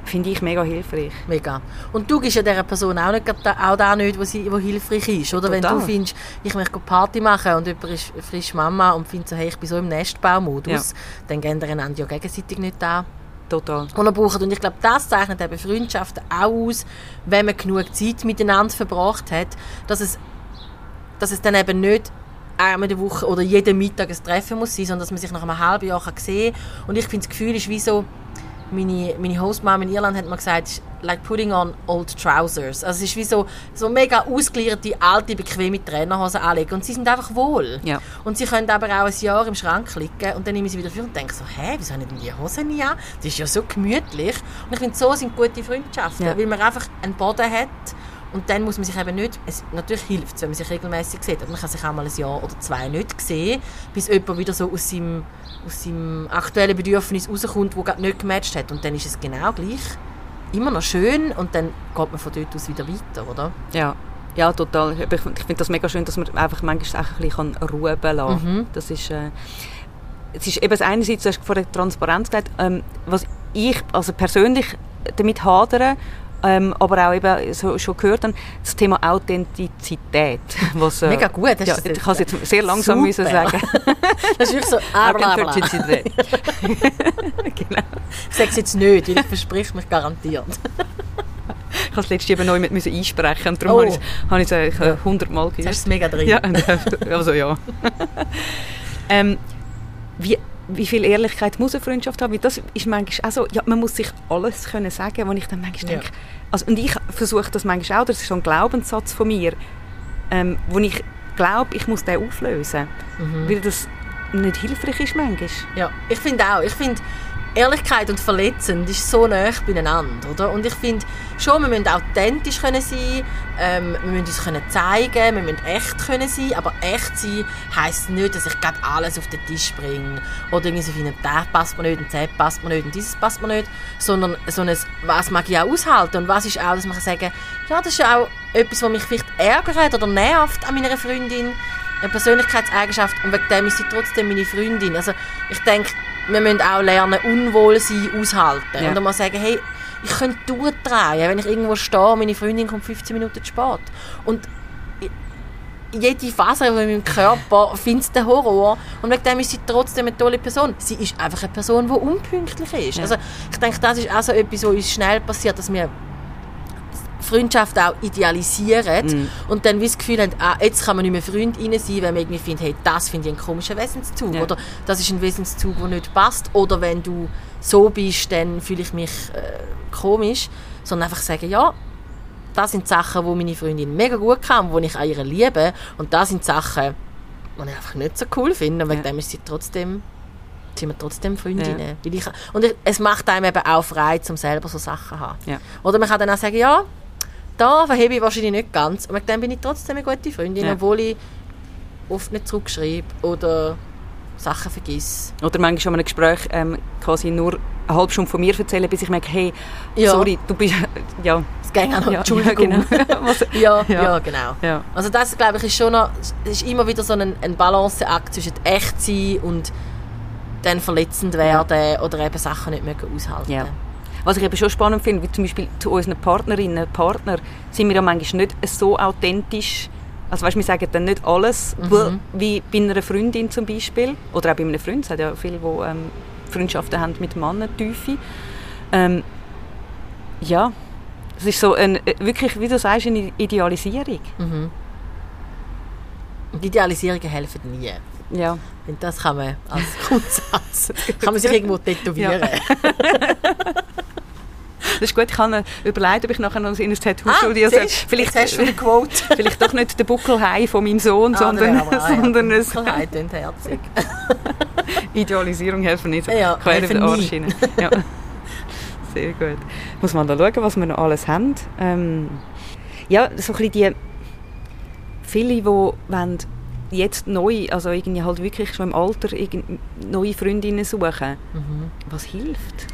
C: Finde ich mega hilfreich.
A: Mega. Und du gibst ja dieser Person auch, nicht, auch da nicht, wo, sie, wo hilfreich ist. Oder wenn
C: Total.
A: du findest, ich möchte Party machen und jemand ist frisch Mama und findet so, hey, ich bin so im Nestbaumodus,
C: Ja.
A: dann gehen einander ja gegenseitig nicht an.
C: Total.
A: er braucht. Und ich glaube, das zeichnet eben Freundschaften auch aus, wenn man genug Zeit miteinander verbracht hat, dass es, dass es dann eben nicht einmal in der Woche oder jeden Mittag ein Treffen muss sein, sondern dass man sich nach einem halben Jahr kann sehen kann. Und ich finde, das Gefühl ist wie so, meine, meine Hostmama in Irland hat mal gesagt, like putting on old trousers. Also es ist wie so, so mega ausgelierte, alte, bequeme Trainerhosen anlegen und sie sind einfach wohl.
C: Ja.
A: Und sie können aber auch ein Jahr im Schrank liegen und dann nehme ich sie wieder für und denke so, hä, wieso habe ich denn die Hose nie an? Das ist ja so gemütlich. Und ich finde, so sind gute Freundschaften,
C: Ja.
A: weil man einfach einen Boden hat und dann muss man sich eben nicht, es, natürlich hilft es, wenn man sich regelmäßig sieht, aber man kann sich auch mal ein Jahr oder zwei nicht sehen, bis jemand wieder so aus seinem, aus seinem aktuellen Bedürfnis rauskommt, das gerade nicht gematcht hat. Und dann ist es genau gleich immer noch schön und dann geht man von dort aus wieder weiter, oder?
C: Ja. Ja, total. Ich, ich finde das mega schön, dass man einfach manchmal auch ein bisschen ruhen lassen kann.
A: Mhm.
C: Das ist, äh, es ist eben das einerseits, du hast von der Transparenz gesagt, ähm, was ich also persönlich damit hadere, ähm, aber auch eben so, schon gehört habe, das Thema Authentizität. Was, äh,
A: Mega gut,
C: Ja,
A: das
C: ich kann es jetzt sehr langsam
A: Super.
C: müssen sagen.
A: Das ist wirklich so, ah.
C: Authentizität. genau.
A: Ich sage es jetzt nicht, weil ich versprich mich garantiert.
C: Ich habe es letztes Jahr neu mit müssen einsprechen und darum
A: Oh.
C: habe ich es- eigentlich hundertmal
A: Jetzt hast du
C: gehört.
A: es mega drin.
C: Ja, also ja. ähm, wie, wie viel Ehrlichkeit muss eine Freundschaft haben? Weil das ist manchmal auch so, ja, man muss sich alles können sagen, wo ich dann manchmal
A: Ja.
C: denke, also, und ich versuche das manchmal auch, das ist so ein Glaubenssatz von mir, ähm, wo ich glaube, ich muss den auflösen,
A: Mhm.
C: weil das nicht hilfreich ist manchmal.
A: Ja, ich finde auch. Ich finde, Ehrlichkeit und Verletzend ist so nah beieinander, oder? Und ich finde schon, wir müssen authentisch können sein, ähm, wir müssen uns können zeigen, wir müssen echt können sein, aber echt sein heisst nicht, dass ich gerade alles auf den Tisch bringe oder irgendwie so finden, der passt mir nicht und der passt mir nicht und dieses passt mir nicht, sondern so ein, was mag ich auch aushalten und was ist auch, dass man kann sagen, ja, das ist ja auch etwas, was mich vielleicht ärgert oder nervt an meiner Freundin, eine Persönlichkeitseigenschaft und wegen dem ist sie trotzdem meine Freundin. Also ich denke, wir müssen auch lernen, Unwohlsein aushalten.
C: Ja.
A: Und mal sagen, hey, ich könnte durchdrehen, wenn ich irgendwo stehe meine Freundin kommt 15 Minuten zu spät. Und jede Faser in meinem Körper findet den Horror und wegen dem ist sie trotzdem eine tolle Person. Sie ist einfach eine Person, die unpünktlich ist.
C: Ja.
A: Also ich denke, das ist auch so etwas, was uns schnell passiert, dass wir Freundschaft auch idealisieren
C: Mhm.
A: und dann wie das Gefühl haben, ah, jetzt kann man nicht mehr Freundin sein, wenn man irgendwie findet, hey, das finde ich einen komischen Wesenszug
C: Ja.
A: oder das ist ein Wesenszug, der nicht passt oder wenn du so bist, dann fühle ich mich äh, komisch, sondern einfach sagen, ja, das sind Sachen, wo meine Freundin mega gut kann, wo ich an ihr liebe und das sind Sachen, die ich einfach nicht so cool finde und wegen
C: Ja.
A: dem ist sie trotzdem sind wir trotzdem Freundinnen. Weil ich, und es macht einem eben auch frei, um selber so Sachen zu haben.
C: Ja.
A: Oder man kann dann auch sagen, ja, da verhebe ich wahrscheinlich nicht ganz. Und mit dem bin ich trotzdem eine gute Freundin,
C: Ja.
A: obwohl ich oft nicht zurückschreibe oder Sachen vergiss.
C: Oder manchmal schon in einem Gespräch ähm, quasi nur eine halbe Stunde von mir erzählen, bis ich merke, hey,
A: Ja.
C: sorry, du bist, ja,
A: Es ging auch noch,
C: Ja,
A: Entschuldigung.
C: ja, genau.
A: Ja, ja.
C: Ja.
A: genau. Also das, glaube ich, ist schon noch, ist immer wieder so ein, ein Balanceakt zwischen echt sein und dann verletzend werden oder eben Sachen nicht mehr aushalten.
C: Was ich eben schon spannend finde, wie zum Beispiel zu unseren Partnerinnen und Partnern, sind wir ja manchmal nicht so authentisch. Also weißt, wir sagen dann nicht alles,
A: Mhm.
C: wie bei einer Freundin zum Beispiel. Oder auch bei einem Freund. Es hat ja viele, die ähm, Freundschaften haben mit Männern, tiefe. Ähm, ja, es ist so ein, äh, wirklich, wie du sagst, eine Idealisierung.
A: Mhm. Und Idealisierungen helfen nie.
C: Ja.
A: Und das kann man als Grundsatz kann man sich irgendwo tätowieren.
C: Das ist gut, ich habe überlegt, ob ich nachher noch in ein Tattoo-Studio
A: Ah,
C: soll. Vielleicht,
A: hast du eine Quote.
C: vielleicht doch nicht der Buckelhai von meinem Sohn,
A: Ah,
C: sondern,
A: ja.
C: sondern ein
A: Dunkelheit und herzig.
C: Idealisierung helfen nicht.
A: Ja,
C: Quer
A: helfen
C: den. Arsch. Ja. Sehr gut. Muss man da schauen, was wir noch alles haben. Ähm, ja, so ein bisschen die viele, die wollen jetzt neu, also irgendwie halt wirklich schon im Alter neue Freundinnen suchen. Mhm. Was hilft?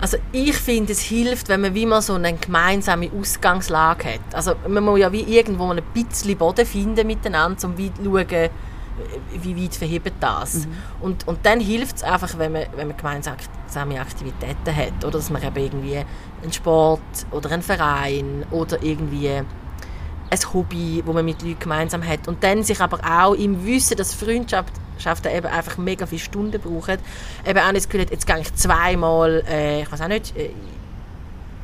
A: Also ich finde, es hilft, wenn man wie mal so eine gemeinsame Ausgangslage hat. Also man muss ja wie irgendwo ein bisschen Boden finden miteinander, um wie zu schauen, wie weit verhebt das. Mhm. Und, und dann hilft es einfach, wenn man, wenn man gemeinsame Aktivitäten hat. Oder dass man eben irgendwie einen Sport oder einen Verein oder irgendwie ein Hobby, wo man mit Leuten gemeinsam hat. Und dann sich aber auch im Wissen, dass Freundschaft eben einfach mega viele Stunden brauchen. Eben auch nicht das Gefühl hat, jetzt gehe ich zweimal, äh, ich weiß auch nicht, äh,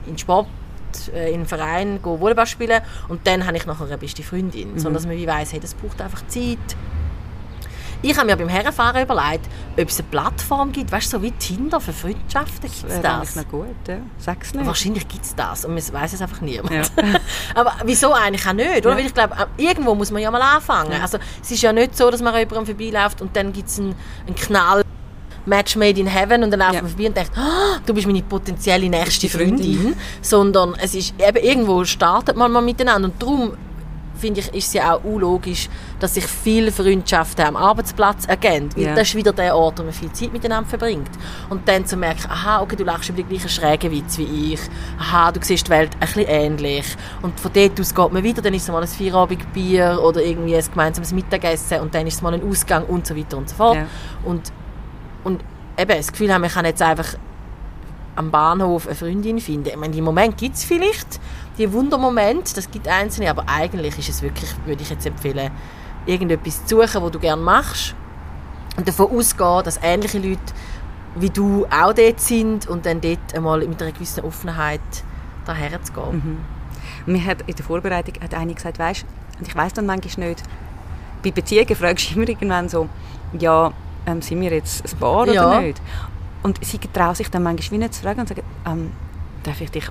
A: in Sport äh, in einen Verein Volleyball spielen und dann habe ich nachher eine beste Freundin. Mhm. Sondern dass man wie weiss, hey, das braucht einfach Zeit. Ich habe mir beim Herrenfahren überlegt, ob es eine Plattform gibt, weißt du, so wie Tinder für Freundschaften. Gibt es das?
C: Das noch gut, ja. Sag's nicht.
A: Wahrscheinlich gibt es das und man weiß es einfach niemand. Ja. Aber wieso eigentlich auch nicht? Oder? Ja. Weil ich glaube, irgendwo muss man ja mal anfangen. Ja. Also, es ist ja nicht so, dass man jemandem vorbeiläuft und dann gibt es einen, einen Knall Match made in heaven und dann läuft ja. man vorbei und denkt, oh, du bist meine potenzielle nächste Freundin. Freundin. Sondern es ist eben irgendwo startet man mal miteinander und darum finde ich, ist es ja auch unlogisch, dass sich viele Freundschaften am Arbeitsplatz ergeben. Weil yeah. das ist wieder der Ort, wo man viel Zeit miteinander verbringt. Und dann zu merken, aha, okay, du lachst über die gleichen schrägen Witz wie ich. Aha, du siehst die Welt ein bisschen ähnlich. Und von dort aus geht man wieder, dann ist es mal ein Feierabendbier oder irgendwie ein gemeinsames Mittagessen und dann ist es mal ein Ausgang und so weiter und so fort. Yeah. Und, und eben das Gefühl haben, man kann jetzt einfach am Bahnhof eine Freundin finden. Ich meine, im Moment gibt es vielleicht die Wundermomente, das gibt einzelne, aber eigentlich ist es wirklich, würde ich jetzt empfehlen, irgendetwas zu suchen, was du gerne machst und davon ausgehen, dass ähnliche Leute wie du auch dort sind und dann dort einmal mit einer gewissen Offenheit daher zu gehen.
C: Mhm. Mir hat in der Vorbereitung hat eine gesagt, weißt, und ich weiß dann manchmal nicht, bei Beziehungen fragst du immer irgendwann so, ja, ähm, sind wir jetzt ein Paar ja. oder nicht? Und sie trauen sich dann manchmal wie nicht zu fragen und sagen, ähm, darf ich dich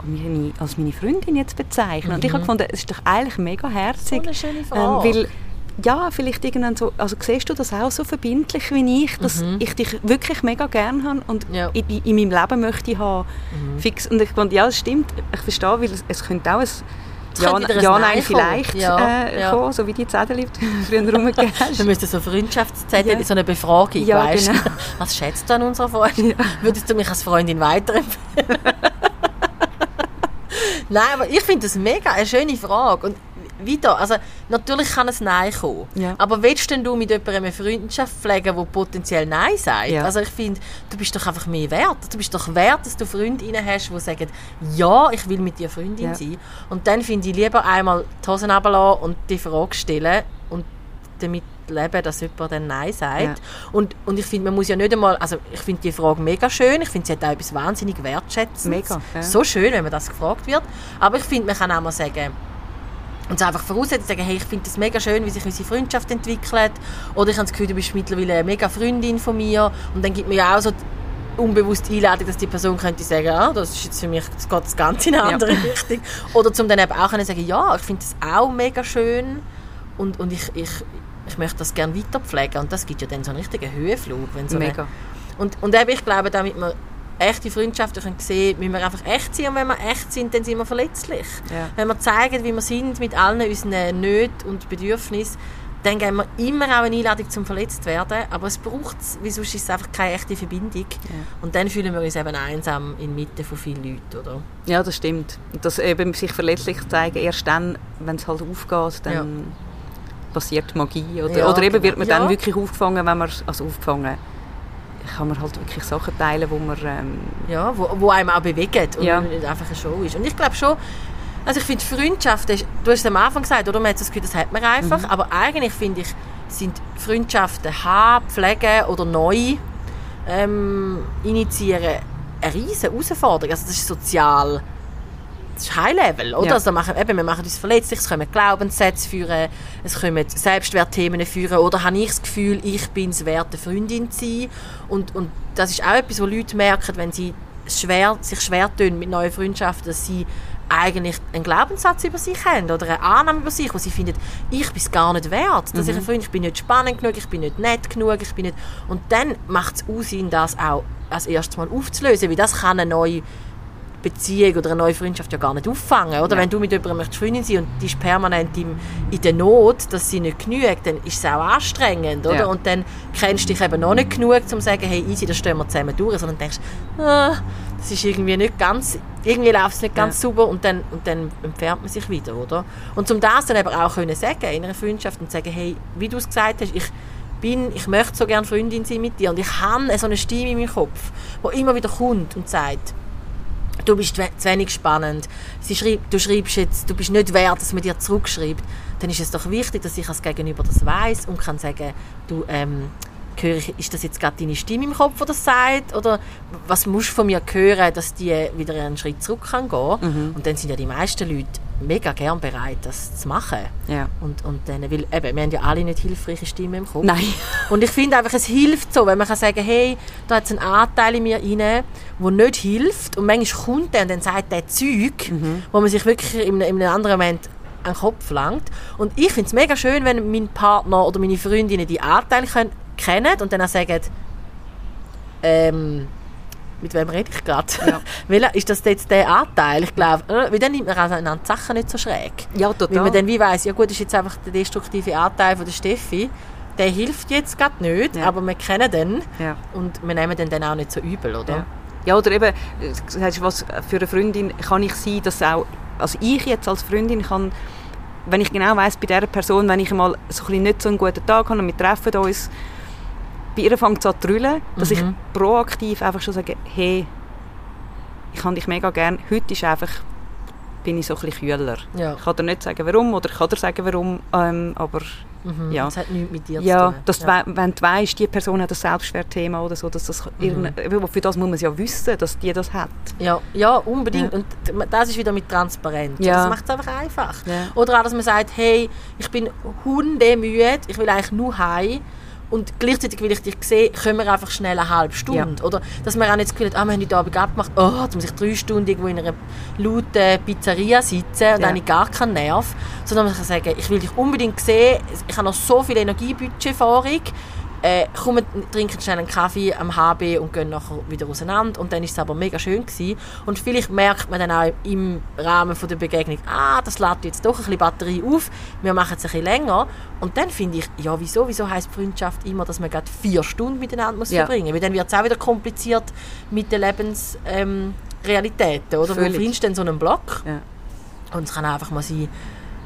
C: als meine Freundin jetzt bezeichnen? Mhm. Und ich habe mhm. gefunden, es ist doch eigentlich mega herzig. So
A: eine schöne Frage.
C: Ähm, weil, ja, vielleicht irgendwann so, also siehst du das auch so verbindlich wie ich, dass mhm. ich dich wirklich mega gerne habe und ja. in, in, meinem Leben möchte ich haben. Mhm. Fix. Und ich fand, ja, das stimmt, ich verstehe, weil es, es könnte auch ein ja, ja nein, vielleicht ja, äh, ja. Kommen, so wie die Zettel, die du früher rumgegeben hast.
A: Wir müssen so Freundschaftszettel, ja. so eine Befragung, ja, weißt genau. Was schätzt du an unserer Freundin? Ja. Würdest du mich als Freundin weiterempfehlen? Nein, aber ich finde das mega eine schöne Frage. Und wieder, also natürlich kann es Nein kommen. Ja. Aber willst denn du mit jemandem eine Freundschaft pflegen, der potenziell Nein sagt? Ja. Also ich finde, du bist doch einfach mehr wert. Du bist doch wert, dass du Freundinnen hast, die sagen, ja, ich will mit dir Freundin ja. sein. Und dann finde ich lieber einmal die Hosen runterlassen und die Frage stellen und damit leben, dass jemand dann Nein sagt. Ja. Und, und ich finde, man muss ja nicht einmal, also ich finde die Frage mega schön, ich finde, sie hat auch etwas wahnsinnig wertschätzendes. Mega. Ja. So schön, wenn man das gefragt wird. Aber ich finde, man kann auch mal sagen, und es einfach voraussetzen, sagen, hey, ich finde es mega schön, wie sich unsere Freundschaft entwickelt. Oder ich habe das Gefühl, du bist mittlerweile eine mega Freundin von mir. Und dann gibt mir ja auch so unbewusst Einladung, dass die Person könnte sagen, ah, das ist jetzt für mich, das geht das ganz in eine andere ja. Richtung. Oder zum dann eben auch können sagen, ja, ich finde es auch mega schön und, und ich, ich, ich möchte das gerne weiter pflegen. Und das gibt ja dann so einen richtigen Höhenflug. Wenn so
C: Mega.
A: Eine, und, und eben, ich glaube, damit wir echte Freundschaften können sehen müssen wir einfach echt sein. Und wenn wir echt sind, dann sind wir verletzlich. Ja. Wenn wir zeigen, wie wir sind, mit allen unseren Nöten und Bedürfnissen, dann geben wir immer auch eine Einladung zum verletzt werden. Aber es braucht es, weil sonst ist es einfach keine echte Verbindung. Ja. Und dann fühlen wir uns eben einsam inmitten von vielen Leuten, oder?
C: Ja, das stimmt. Das eben sich verletzlich zeigen, erst dann, wenn es halt aufgeht, dann... Ja passiert Magie. Oder, ja, oder eben genau. wird man dann wirklich aufgefangen, wenn man, also aufgefangen, kann man halt wirklich Sachen teilen, wo man... Ähm,
A: ja, wo, wo einem auch bewegt und ja. nicht einfach eine Show ist. Und ich glaube schon, also ich finde Freundschaft, du hast es am Anfang gesagt, oder man hat das Gefühl, das hat man einfach, mhm. aber eigentlich finde ich, sind Freundschaften haben, pflegen oder neu ähm, initiieren eine riesige Herausforderung. Also das ist sozial das ist High Level, oder? Ja. Also machen, eben, wir machen uns verletzlich, es kommen Glaubenssätze führen, es kommen Selbstwertthemen führen, oder habe ich das Gefühl, ich bin es wert, eine Freundin zu sein? Und, und das ist auch etwas, wo Leute merken, wenn sie schwer, sich schwer tun mit neuen Freundschaften, dass sie eigentlich einen Glaubenssatz über sich haben oder eine Annahme über sich, wo sie finden, ich bin es gar nicht wert, dass mhm. ich eine Freundin, ich bin nicht spannend genug, ich bin nicht nett genug, ich bin nicht... Und dann macht es auch Sinn, das auch als erstes Mal aufzulösen, weil das kann eine neue Beziehung oder eine neue Freundschaft ja gar nicht auffangen. Oder? Wenn du mit jemandem möchtest Freundin sein und die ist permanent im, in der Not, dass sie nicht genügt, dann ist es auch anstrengend. Oder?
C: Ja.
A: Und dann kennst du dich eben noch nicht genug, um zu sagen, hey, easy, das stehen wir zusammen durch. Sondern denkst, ah, das ist irgendwie nicht ganz, irgendwie läuft es nicht ganz sauber und dann, und dann entfernt man sich wieder, oder? Und zum das dann aber auch können sagen in einer Freundschaft und sagen, hey, wie du es gesagt hast, ich bin, ich möchte so gerne Freundin sein mit dir und ich habe so eine Stimme in meinem Kopf, die immer wieder kommt und sagt, du bist zu wenig spannend, sie schreibt, du schreibst jetzt, du bist nicht wert, dass man dir zurückschreibt, dann ist es doch wichtig, dass ich als Gegenüber das weiß und kann sagen, du, ähm, höre ich, ist das jetzt gerade deine Stimme im Kopf, die das sagt? Oder was musst du von mir hören, dass die wieder einen Schritt zurück kann gehen? Und dann sind ja die meisten Leute mega gern bereit, das zu machen.
C: Ja.
A: Und, und dann, weil eben, wir haben ja alle nicht hilfreiche Stimmen im Kopf.
C: Nein.
A: Und ich finde einfach, es hilft so, wenn man kann sagen hey, da hat es einen Anteil in mir rein, der nicht hilft. Und manchmal kommt der und dann sagt der Zeug, wo man sich wirklich in einem, in einem anderen Moment an den Kopf langt. Und ich finde es mega schön, wenn mein Partner oder meine Freundinnen die Anteile können, kennen und dann auch sagen, ähm, mit wem rede ich gerade?
C: Ja.
A: Welcher- ist das jetzt der Anteil? Ich glaube, äh, weil dann nimmt man einander die Sachen nicht so schräg.
C: Ja,
A: Weil
C: total.
A: man dann wie weiss, ja gut, das ist jetzt einfach der destruktive Anteil von der Steffi. Der hilft jetzt gerade nicht,
C: Ja.
A: aber wir kennen den
C: ja.
A: und wir nehmen den dann auch nicht so übel, oder?
C: Ja. ja, oder eben, äh, du sagst, was für eine Freundin kann ich sein, dass auch, also ich jetzt als Freundin kann, wenn ich genau weiss, bei dieser Person, wenn ich mal so ein bisschen nicht so einen guten Tag habe und wir treffen uns, bei ihr fängt es an zu drüllen, dass ich
A: Mhm.
C: proaktiv einfach schon sage, hey, ich habe dich mega gern, heute ist einfach, bin ich so ein bisschen kühler.
A: Ja.
C: Ich kann dir nicht sagen, warum, oder ich kann dir sagen, warum, ähm, aber
A: Mhm.
C: Ja.
A: Das hat nichts mit dir
C: ja,
A: zu tun.
C: dass du, we- wenn du weißt, die Person hat ein Selbstwertthema oder so, dass das
A: Mhm.
C: irgende- für das muss man es ja wissen, dass die das hat.
A: Ja, ja unbedingt.
C: Ja.
A: Und das ist wieder mit Transparenz.
C: Ja.
A: Das macht es einfach einfach.
C: Ja.
A: Oder auch, dass man sagt, hey, ich bin hundemüde, ich will eigentlich nur heim. Und gleichzeitig will ich dich sehen, können wir einfach schnell eine halbe Stunde. Oder dass man auch nicht das Gefühl hat, ah, wir haben heute Abend abgemacht, oh, jetzt muss ich drei Stunden irgendwo in einer lauten Pizzeria sitzen und
C: Ja.
A: eigentlich gar keinen Nerv. Sondern man kann sagen, ich will dich unbedingt sehen, ich habe noch so viel Energiebudget vorig. Äh, komm, wir trinken schnell einen Kaffee am HB und gehen nachher wieder auseinander. Und dann ist es aber mega schön gewesen. Und vielleicht merkt man dann auch im Rahmen von der Begegnung, ah, das lädt jetzt doch ein bisschen Batterie auf, wir machen es ein bisschen länger. Und dann finde ich, ja, wieso, wieso heisst Freundschaft immer, dass man gerade vier Stunden miteinander muss
C: Ja.
A: verbringen? Weil dann wird es auch wieder kompliziert mit den Lebensrealitäten, ähm, oder?
C: Völlig.
A: Wo findest du denn so einen Block?
C: Ja.
A: Und es kann einfach mal sein,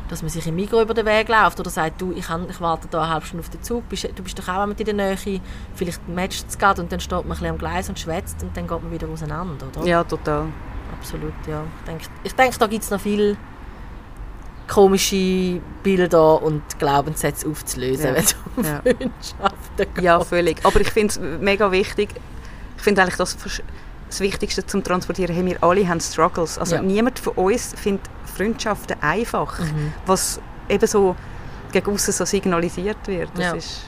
A: dass man sich im Mikro über den Weg läuft oder sagt, du, ich, kann, ich warte da eine halbe Stunde auf den Zug, bist, du bist doch auch mit in der Nähe, vielleicht matcht es gerade und dann steht man ein bisschen am Gleis und schwätzt und dann geht man wieder auseinander, oder?
C: Ja, total.
A: Absolut, ja. Ich denke, ich denke da gibt es noch viel komische Bilder und Glaubenssätze aufzulösen,
C: Ja.
A: wenn es um
C: Ja.
A: Freundschaften geht.
C: Ja, völlig. Aber ich finde es mega wichtig. Ich finde eigentlich das, das Wichtigste zum Transportieren, hey, wir alle haben Struggles. Also
A: Ja.
C: niemand von uns findet Freundschaften einfach,
A: Mhm.
C: was eben so gegen aussen so signalisiert wird. Das
A: Ja.
C: ist,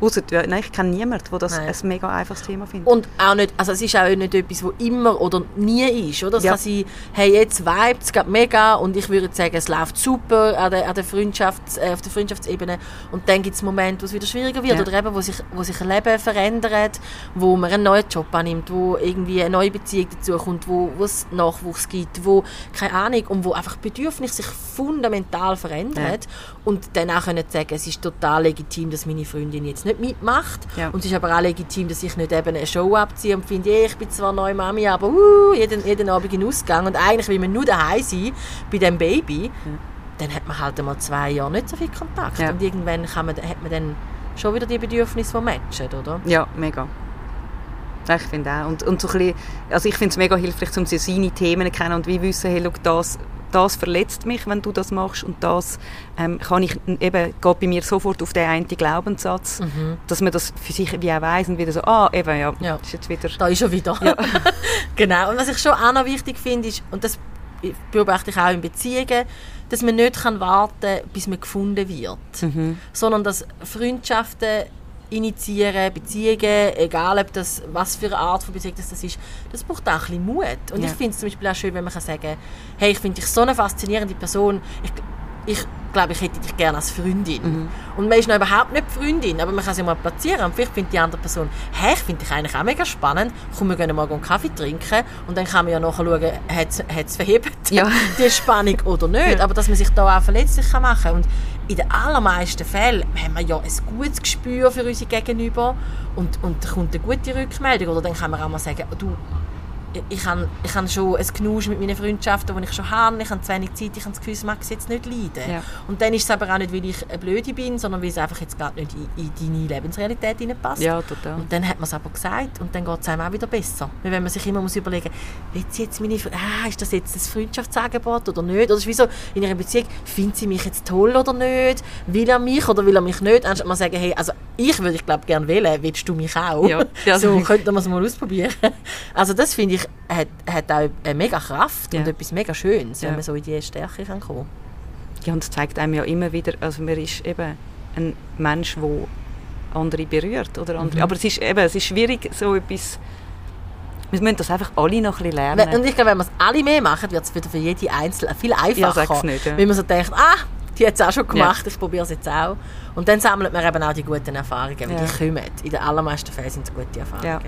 C: ausser, ja, nein, ich kenne niemanden, der das
A: Nein.
C: ein mega einfaches Thema findet.
A: Und auch nicht, also es ist auch nicht etwas, was immer oder nie ist, oder? Es
C: Ja.
A: kann sein, hey, jetzt vibet es mega und ich würde sagen, es läuft super an der, an der Freundschafts-, äh, auf der Freundschaftsebene und dann gibt es Momente, wo es wieder schwieriger wird
C: Ja.
A: oder eben, wo sich, wo sich ein Leben verändert, wo man einen neuen Job annimmt, wo irgendwie eine neue Beziehung dazu kommt, wo, wo es Nachwuchs gibt, wo, keine Ahnung, und wo einfach Bedürfnisse sich fundamental verändert und dann auch können sagen, es ist total legitim, dass meine Freundin jetzt nicht mitmacht
C: Ja.
A: und es ist aber auch legitim, dass ich nicht eben eine Show abziehe und finde, «Ey, ich bin zwar neue Mami, aber uh, jeden, jeden Abend in Ausgang und eigentlich will man nur daheim sein bei dem Baby, dann hat man halt einmal zwei Jahre nicht so viel Kontakt
C: Ja.
A: und irgendwann kann man, hat man dann schon wieder die Bedürfnisse, die matchen, oder?
C: Ja, mega. Ja, Ich finde auch. Und, und so ein bisschen, also ich finde es mega hilfreich, um seine Themen zu kennen und wie wissen, hey, schau, das, das verletzt mich, wenn du das machst und das ähm, kann ich eben, geht bei mir sofort auf den einen Glaubenssatz, dass man das für sich wie auch weiss und wieder so, ah, eben, ja,
A: Ja.
C: ist jetzt wieder...
A: Da ist er wieder. genau. Und was ich schon auch noch wichtig finde, ist, und das beobachte ich auch in Beziehungen, dass man nicht kann warten bis man gefunden wird. Sondern dass Freundschaften initiieren, Beziehungen, egal ob das, was für eine Art von Beziehung das, das ist, das braucht auch ein bisschen Mut. Und
C: Ja.
A: ich finde es zum Beispiel auch schön, wenn man kann sagen hey, ich finde dich so eine faszinierende Person, ich, ich glaube ich, hätte ich dich gerne als Freundin. Und man ist noch überhaupt nicht Freundin, aber man kann sie mal platzieren. Und vielleicht findet die andere Person, hey, ich finde dich eigentlich auch mega spannend, komm, wir gehen mal einen Kaffee trinken. Und dann kann man ja nachher schauen, hat es verhebt,
C: Ja.
A: die Spannung oder nicht. Aber dass man sich da auch verletzlich kann machen kann. Und in den allermeisten Fällen haben wir ja ein gutes Gespür für unsere Gegenüber und, und da kommt eine gute Rückmeldung. Oder dann kann man auch mal sagen, du, ich habe, ich habe schon ein Knusch mit meinen Freundschaften, die ich schon habe. Ich habe zu wenig Zeit, ich habe das Gefühl, es mag es jetzt nicht leiden.
C: Ja.
A: Und dann ist es aber auch nicht, weil ich eine Blöde bin, sondern weil es einfach jetzt gerade nicht in, in deine Lebensrealität hineinpasst.
C: Ja, total.
A: Und dann hat man es aber gesagt und dann geht es einem auch wieder besser. Weil wenn man sich immer muss überlegen muss, jetzt meine, Fre- ah, ist das jetzt ein Freundschaftsangebot oder nicht? Oder ist wie so, in einer Beziehung, findet sie mich jetzt toll oder nicht? Will er mich oder will er mich nicht? Anstatt mal sagen, hey, also ich würde ich glaube gerne wählen, willst du mich auch?
C: Ja. Ja,
A: so
C: also-
A: könnten wir es mal ausprobieren. Also das finde ich, hat, hat auch eine mega Kraft und
C: Ja.
A: etwas mega Schönes, wenn
C: Ja.
A: man so in diese Stärke kann kommen
C: Ja, und es zeigt einem ja immer wieder, also man ist eben ein Mensch, der andere berührt. Oder andere.
A: Mhm.
C: Aber es ist, eben, es ist schwierig, so etwas... Wir müssen das einfach alle noch ein bisschen lernen.
A: Wenn- Und ich glaube, wenn wir es alle mehr machen, wird es wieder für jede Einzelne viel einfacher.
C: sag's nicht, ja.
A: Weil man so denkt, ah, die hat es auch schon gemacht, ich probiere es jetzt auch. Und dann sammelt man eben auch die guten Erfahrungen, weil
C: Ja.
A: die kommen. In den allermeisten Fällen sind es gute Erfahrungen.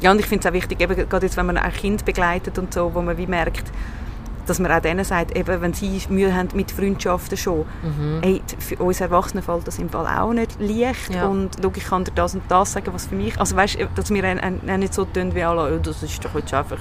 C: Ja. Und ich finde es auch wichtig, eben, gerade jetzt, wenn man ein Kind begleitet und so, wo man wie merkt, dass man auch denen sagt, eben, wenn sie Mühe haben mit Freundschaften schon, hey, für uns Erwachsenen fällt das im Fall auch nicht leicht
A: Ja.
C: und schau, ich kann dir das und das sagen, was für mich, also weißt, dass wir ein- ein- ein nicht so tun wie alle, «Ja, das ist doch jetzt einfach,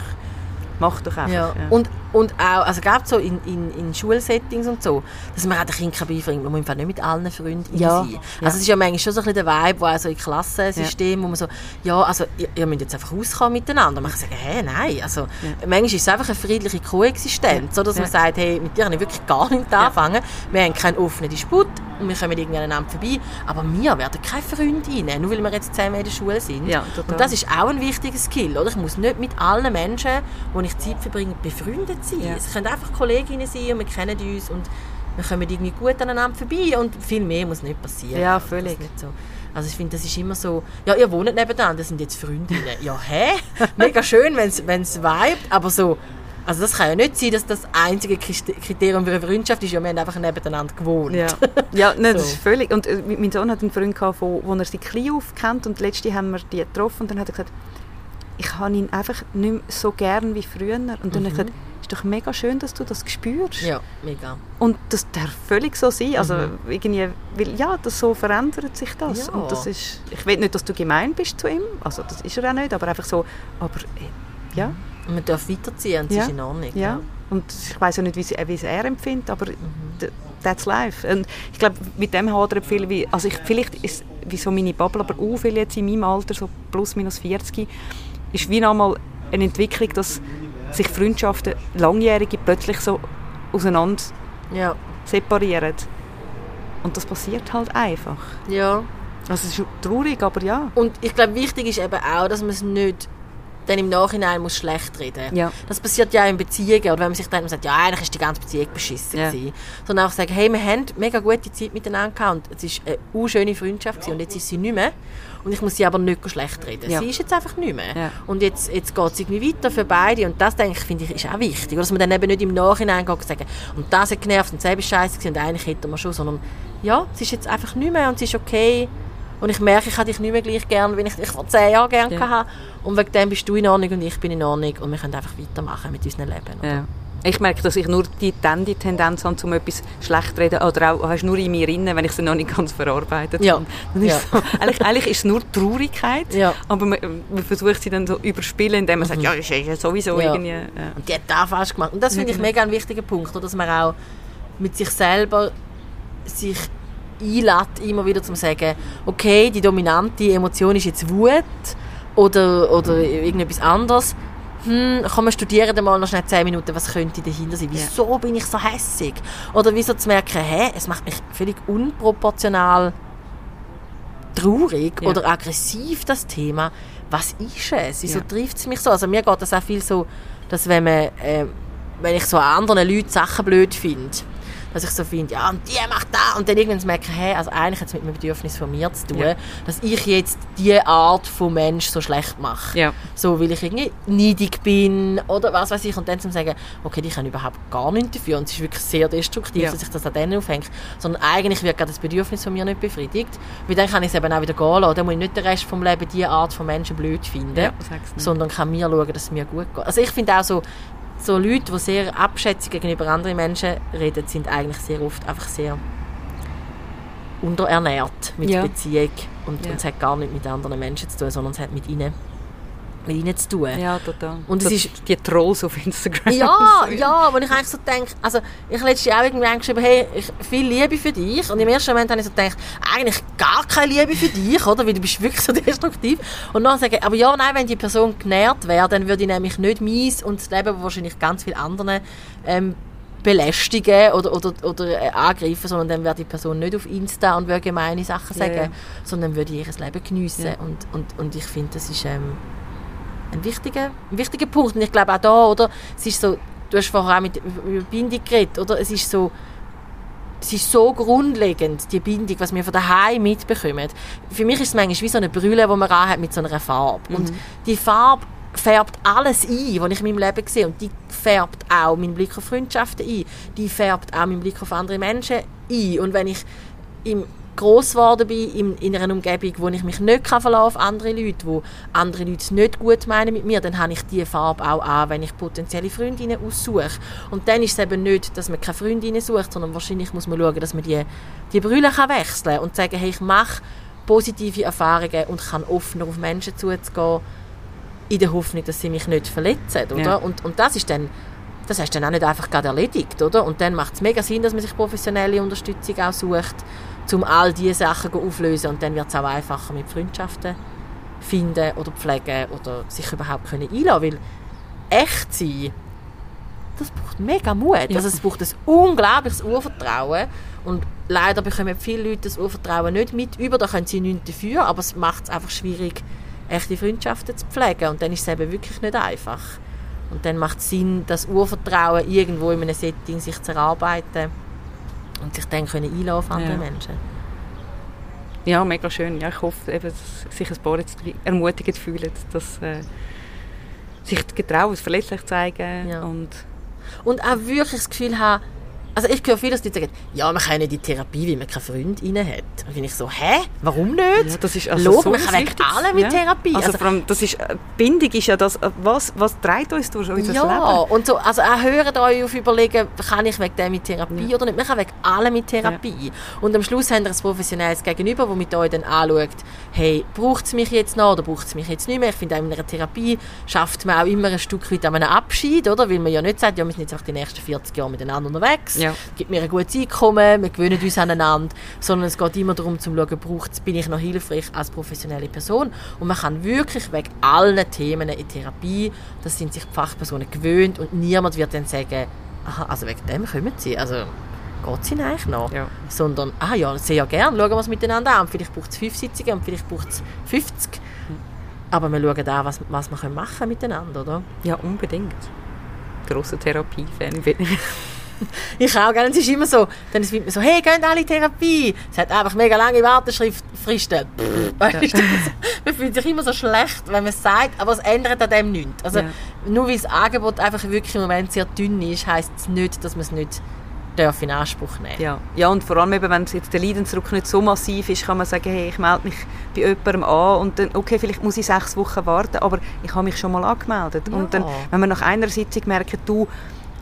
C: mach doch einfach.
A: Ja. Und, und auch, also gerade so in, in, in Schulsettings und so, dass man auch den Kindern beibringen man muss im Fall nicht mit allen Freunden
C: Ja.
A: sein.
C: Ja.
A: Also es ist ja manchmal schon so ein bisschen der Vibe, wo auch so in Klassensystem, wo man so, ja, also ihr, ihr müsst jetzt einfach auskommen miteinander. Man kann sagen, hä, nein, also manchmal ist es einfach eine friedliche Koexistenz, so dass man
C: Ja.
A: sagt, hey, mit dir kann ich wirklich gar nicht anfangen, wir haben keinen offenen Disput und wir kommen irgendwie aneinander vorbei, aber wir werden keine Freundinnen, nur weil wir jetzt zusammen in der Schule sind.
C: Ja,
A: und das ist auch ein wichtiger Skill, oder? Ich muss nicht mit allen Menschen, die ich Zeit verbringe, befreundet sein.
C: Ja.
A: Es können einfach Kolleginnen sein und wir kennen uns und wir kommen irgendwie gut aneinander vorbei und viel mehr muss nicht passieren.
C: Ja,
A: ist
C: völlig.
A: so. Also ich finde, das ist immer so, ja, ihr wohnt nebenan, das sind jetzt Freundinnen. Ja, hä? Mega schön, wenn es vibet, aber so, also das kann ja nicht sein, dass das einzige Kriterium für eine Freundschaft ist, ja, wir haben einfach nebeneinander gewohnt.
C: Ja, ja nein, das
A: So.
C: ist völlig. Und äh, mein Sohn hat einen Freund, gehabt, wo, wo er sie klein auf kennt und letzte haben wir die getroffen und dann hat er gesagt, ich habe ihn einfach nicht mehr so gern wie früher. Und dann hat er gesagt, ist doch mega schön, dass du das spürst.
A: Ja, mega.
C: Und das darf völlig so sein. Also irgendwie, weil, ja, das so verändert sich das.
A: Ja.
C: Und das ist, ich will nicht, dass du gemein bist zu ihm, also das ist er auch nicht, aber einfach so, aber äh, ja,
A: Und man darf weiterziehen und
C: Ja.
A: ist in Ordnung.
C: ja. Und ich weiß ja nicht, wie sie- wie es er empfindet, aber
A: Mhm.
C: that's life. Und ich glaube, mit dem hadern viele, wie, also ich, vielleicht ist wie so meine Bubble, aber auch viel jetzt in meinem Alter, so plus minus 40, ist wie nochmal eine Entwicklung, dass sich Freundschaften, langjährige, plötzlich so auseinander
A: Ja.
C: separieren. Und das passiert halt einfach.
A: ja.
C: Also es ist traurig, aber ja.
A: Und ich glaube, wichtig ist eben auch, dass man es nicht dann im Nachhinein muss schlecht reden
C: Ja.
A: Das passiert ja in Beziehungen. Oder wenn man sich dann sagt, ja, eigentlich ist die ganze Beziehung beschissen.
C: Ja.
A: gewesen. Sondern auch sagen, hey, wir haben mega gute Zeit miteinander gehabt und es war eine schöne Freundschaft gewesen und jetzt ist sie nicht mehr. Und ich muss sie aber nicht schlecht reden.
C: Ja.
A: Sie ist jetzt einfach nicht mehr.
C: Ja.
A: Und jetzt, jetzt geht es irgendwie weiter für beide. Und das, denke ich, finde ich, ist auch wichtig. Oder dass man dann eben nicht im Nachhinein geht und sagt, und das hat genervt und ist scheiße und eigentlich hätten wir schon. Sondern, ja, es ist jetzt einfach nicht mehr und es ist okay. Und ich merke, ich habe dich nicht mehr gleich gern, wie ich dich vor zehn Jahren gern
C: Ja.
A: hatte. Und wegen dem bist du in Ordnung und ich bin in Ordnung. Und wir können einfach weitermachen mit unserem Leben.
C: Ja. Ich merke, dass ich nur die, dann die Tendenz habe, um etwas schlecht zu reden. Oder auch hast nur in mir drin, wenn ich es noch nicht ganz verarbeitet
A: Ja.
C: habe.
A: Ja.
C: so, eigentlich, eigentlich ist es nur Traurigkeit.
A: Ja.
C: Aber man, man versucht sie dann so überspielen, indem man sagt, ja, ist ja sowieso
A: Mhm. Ja.
C: irgendwie... Ja.
A: Und die hat da falsch gemacht. Und das finde ich
C: genau.
A: mega ein wichtiger Punkt, dass man auch mit sich selber sich einlädt, immer wieder zu sagen, okay, die dominante Emotion ist jetzt Wut oder, oder irgendetwas anderes. Hm, komm, wir studieren dann mal noch schnell 10 Minuten, was könnte dahinter sein? Wieso bin ich so hässig? Oder wieso zu merken, hä, es macht mich völlig unproportional traurig
C: Ja.
A: oder aggressiv, das Thema. Was ist es? Wieso
C: Ja.
A: trifft es mich so? Also mir geht das auch viel so, dass wenn man, äh, wenn ich so an anderen Leuten Sachen blöd finde, dass ich so finde, ja, und die macht da. Und dann irgendwann merke ich, hey, also eigentlich hat es mit einem Bedürfnis von mir zu tun,
C: Ja.
A: dass ich jetzt diese Art von Mensch so schlecht mache.
C: Ja.
A: So, weil ich irgendwie neidig bin oder was weiß ich. Und dann zu sagen, okay, die können überhaupt gar nichts dafür. Und es ist wirklich sehr destruktiv,
C: Ja.
A: dass ich das an denen aufhängt. Sondern eigentlich wird gerade das Bedürfnis von mir nicht befriedigt. Weil dann kann ich es eben auch wieder gehen lassen. Dann muss ich nicht den Rest vom Leben diese Art von Menschen blöd finden.
C: Ja,
A: sondern kann mir schauen, dass es mir gut geht. Also ich finde auch so, so Leute, die sehr abschätzig gegenüber anderen Menschen reden, sind eigentlich sehr oft einfach sehr unterernährt mit
C: Ja.
A: Beziehung. Und,
C: Ja.
A: und es hat gar nicht mit anderen Menschen zu tun, sondern es hat mit ihnen, mit ihnen zu tun.
C: Ja, total.
A: Und es ist-
C: die Trolls auf Instagram.
A: Ja, ja, wo ich eigentlich so denke, also ich habe letztes Jahr auch irgendwie geschrieben, hey, ich, viel Liebe für dich. Und im ersten Moment habe ich so gedacht, eigentlich gar keine Liebe für dich, oder? Weil du bist wirklich so destruktiv. Und dann sage ich, aber ja, nein, wenn die Person genährt wäre, dann würde ich nämlich nicht mies und das Leben wahrscheinlich ganz viel anderen ähm, belästigen oder, oder, oder äh, angreifen, sondern dann wäre die Person nicht auf Insta und würde gemeine Sachen sagen,
C: ja.
A: sondern würde ihr Leben geniessen.
C: Ja.
A: Und, und, und ich finde, das ist ähm, ein wichtiger, ein wichtiger Punkt. Und ich glaube auch da, oder, es ist so, du hast vorher auch mit über Bindung geredet, oder? Es ist so, es ist so grundlegend, die Bindung, was wir von daheim mitbekommen. Für mich ist es manchmal wie so eine Brille, die man hat mit so einer Farbe. Und die Farbe färbt alles ein, was ich in meinem Leben sehe. Und die färbt auch meinen Blick auf Freundschaften ein. Die färbt auch meinen Blick auf andere Menschen ein. Und wenn ich im gross geworden bin, in, in einer Umgebung, wo ich mich nicht kann auf andere Leute, wo andere Leute es nicht gut meinen mit mir, dann habe ich diese Farbe auch an, wenn ich potenzielle Freundinnen aussuche. Und dann ist es eben nicht, dass man keine Freundinnen sucht, sondern wahrscheinlich muss man schauen, dass man die, die Brille kann wechseln kann und sagen, hey, ich mache positive Erfahrungen und kann offener auf Menschen zuzugehen, in der Hoffnung, dass sie mich nicht verletzen, oder?
C: Ja.
A: Und, und das ist dann das hast du dann auch nicht einfach gerade erledigt, oder? Und dann macht es mega Sinn, dass man sich professionelle Unterstützung auch sucht, um all diese Sachen aufzulösen. Und dann wird es auch einfacher mit Freundschaften finden oder pflegen oder sich überhaupt können einlassen Weil echt sein, das braucht mega Mut.
C: Ja.
A: Also es braucht ein unglaubliches Urvertrauen. Und leider bekommen viele Leute das Urvertrauen nicht mit über. Da können sie nichts dafür, aber es macht es einfach schwierig, echte Freundschaften zu pflegen. Und dann ist es eben wirklich nicht einfach. Und dann macht es Sinn, das Urvertrauen irgendwo in einem Setting sich zu erarbeiten und sich dann können einlassen auf andere
C: Ja.
A: Menschen.
C: Ja, mega schön. Ja, ich hoffe, eben, dass sich ein paar jetzt ermutigend fühlen, dass äh, sich getrauen, verletzlich zeigen
A: Ja.
C: und
A: Und auch wirklich das Gefühl haben, also ich höre viele, die sagen, ja, man kann nicht in die Therapie, weil man keine Freundinnen hat. Und bin ich so, hä? Warum nicht?
C: Ja, das ist
A: Logisch, man
C: ein
A: kann wegen
C: wichtiges-
A: allem mit Therapie.
C: Also,
A: Also-
C: vor allem, das ist, äh, Bindung ist ja das, äh, was, was treibt uns durch unser
A: ja,
C: Leben.
A: und so, also auch hören euch auf überlegen, kann ich wegen dem mit Therapie
C: Ja.
A: oder nicht. Man kann wegen allem mit Therapie. Und am Schluss habt ihr ein professionelles Gegenüber, das mit euch dann anschaut, hey, braucht es mich jetzt noch oder braucht es mich jetzt nicht mehr? Ich finde, in einer Therapie schafft man auch immer ein Stück weit an einem Abschied, oder? Weil man ja nicht sagt, ja, wir sind jetzt auch die nächsten 40 Jahre miteinander unterwegs,
C: Ja.
A: gibt mir ein gutes Einkommen, wir gewöhnen uns aneinander, sondern es geht immer darum, zu schauen, braucht's, bin ich noch hilfreich als professionelle Person und man kann wirklich wegen allen Themen in Therapie, das sind sich die Fachpersonen gewöhnt und niemand wird dann sagen, aha, also wegen dem kommen sie, also geht es ihnen eigentlich noch?
C: Ja.
A: Sondern, ah ja, sehr gerne, schauen wir es miteinander an, vielleicht braucht es fünf Sitzungen und vielleicht braucht es 50, aber wir schauen an, was, was wir können machen miteinander, oder?
C: Ja, unbedingt. Grosser Therapie-Fan bin ich.
A: Ich auch, gell? Und es ist immer so, dann ist es so, hey, gehen alle Therapie. Es hat einfach mega lange Warteschriftfristen. Weißt du, man fühlt sich immer so schlecht, wenn man es sagt, aber es ändert an dem nichts. Also,
C: Ja.
A: nur weil das Angebot einfach wirklich im Moment sehr dünn ist, heisst es nicht, dass man es nicht darf in Anspruch nehmen
C: Ja. ja, und vor allem eben, wenn jetzt der Leidensdruck nicht so massiv ist, kann man sagen, hey, ich melde mich bei jemandem an und dann, okay, vielleicht muss ich sechs Wochen warten, aber ich habe mich schon mal angemeldet.
A: Ja.
C: Und dann, wenn man nach einer Sitzung merkt, du,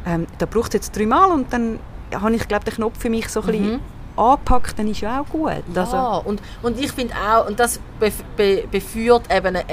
C: ähm, da braucht es jetzt dreimal und dann habe ich, glaube den Knopf für mich so ein bisschen angepackt, dann ist ja auch gut. Also,
A: Ja, und, und ich finde auch, und das bef be beführt eben eine,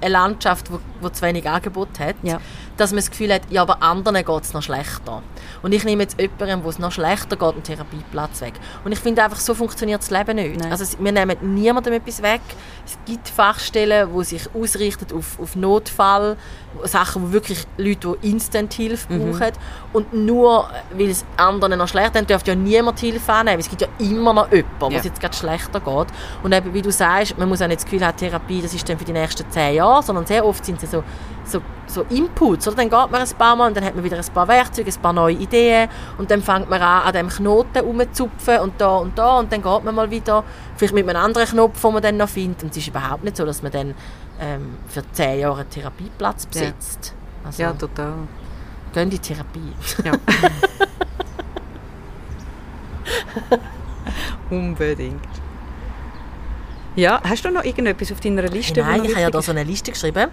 A: eine Landschaft, wo, wo zu wenig Angebot hat,
C: Ja.
A: Dass man das Gefühl hat, ja, aber anderen geht es noch schlechter. Und ich nehme jetzt jemanden, wo es noch schlechter geht, einen Therapieplatz weg. Und ich finde einfach, so funktioniert das Leben nicht.
C: Nein.
A: Also es- wir nehmen niemandem etwas weg. Es gibt Fachstellen, die sich ausrichten auf, auf Notfall, Sachen, wo wirklich Leute, die Instant-Hilfe
C: Mhm.
A: brauchen. Und nur, weil es anderen noch schlechter dann dürfte ja niemand Hilfe annehmen. Es gibt ja immer noch jemanden, wo
C: Ja.
A: es jetzt gerade schlechter geht. Und eben, wie du sagst, man muss auch nicht das Gefühl haben, Therapie, das ist dann für die nächsten zehn Jahre sondern sehr oft sind sie so, so, so Inputs. Oder? Dann geht man ein paar Mal und dann hat man wieder ein paar Werkzeuge, ein paar neue Ideen und dann fängt man an, an dem Knoten rumzupfen und da und da und dann geht man mal wieder, vielleicht mit einem anderen Knopf, den man dann noch findet. Und es ist überhaupt nicht so, dass man dann ähm, für zehn Jahre einen Therapieplatz besetzt. Also,
C: Ja, total.
A: gehen die Therapie.
C: Ja. Unbedingt. Ja, hast du noch irgendetwas auf deiner Liste?
A: Nein,
C: wo noch
A: ich habe ja da so eine Liste geschrieben.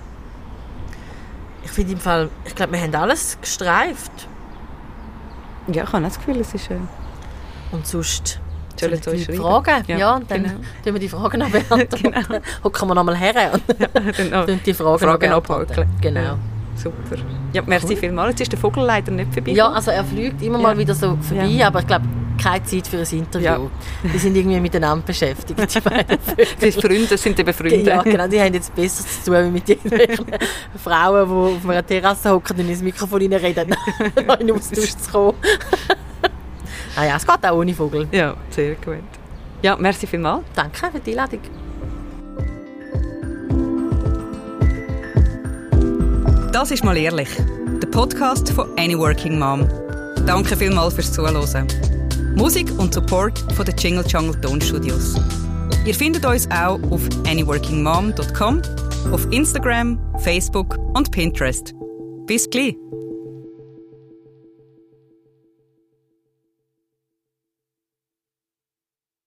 A: Ich finde im Fall, ich glaube, wir haben alles gestreift.
C: Ja, ich habe auch das Gefühl, es ist... Äh,
A: Und sonst
C: Sollen sie
A: die
C: uns
A: fragen.
C: Ja,
A: Ja, und dann
C: genau.
A: tun wir die Fragen noch beantworten.
C: Genau.
A: Hocken wir nochmal her und
C: dann noch
A: tun die Fragen,
C: Fragen
A: noch beantworten. Genau.
C: Ja, super. Ja, merci vielmals. Jetzt ist der Vogel leider nicht vorbei.
A: Ja, also er fliegt immer
C: Ja.
A: mal wieder so vorbei,
C: Ja.
A: aber ich glaube, keine Zeit für ein Interview.
C: Ja.
A: Die sind irgendwie miteinander beschäftigt, die beiden.
C: Die Freunde das sind eben Freunde.
A: Ja, genau, die haben jetzt besser zu tun, wie mit irgendwelchen Frauen, die auf einer Terrasse hocken und ins Mikrofon reinreden, noch in Austausch zu kommen. naja, es geht auch ohne Vogel.
C: Ja, sehr gut. Ja, merci vielmals.
A: Danke für die Einladung.
B: Das ist mal ehrlich. Der Podcast von Any Working Mom. Danke vielmals fürs Zuhören. Musik und Support von den Jingle Jungle Tonstudios. Ihr findet uns auch auf anyworkingmom.com, auf Instagram, Facebook und Pinterest. Bis gleich!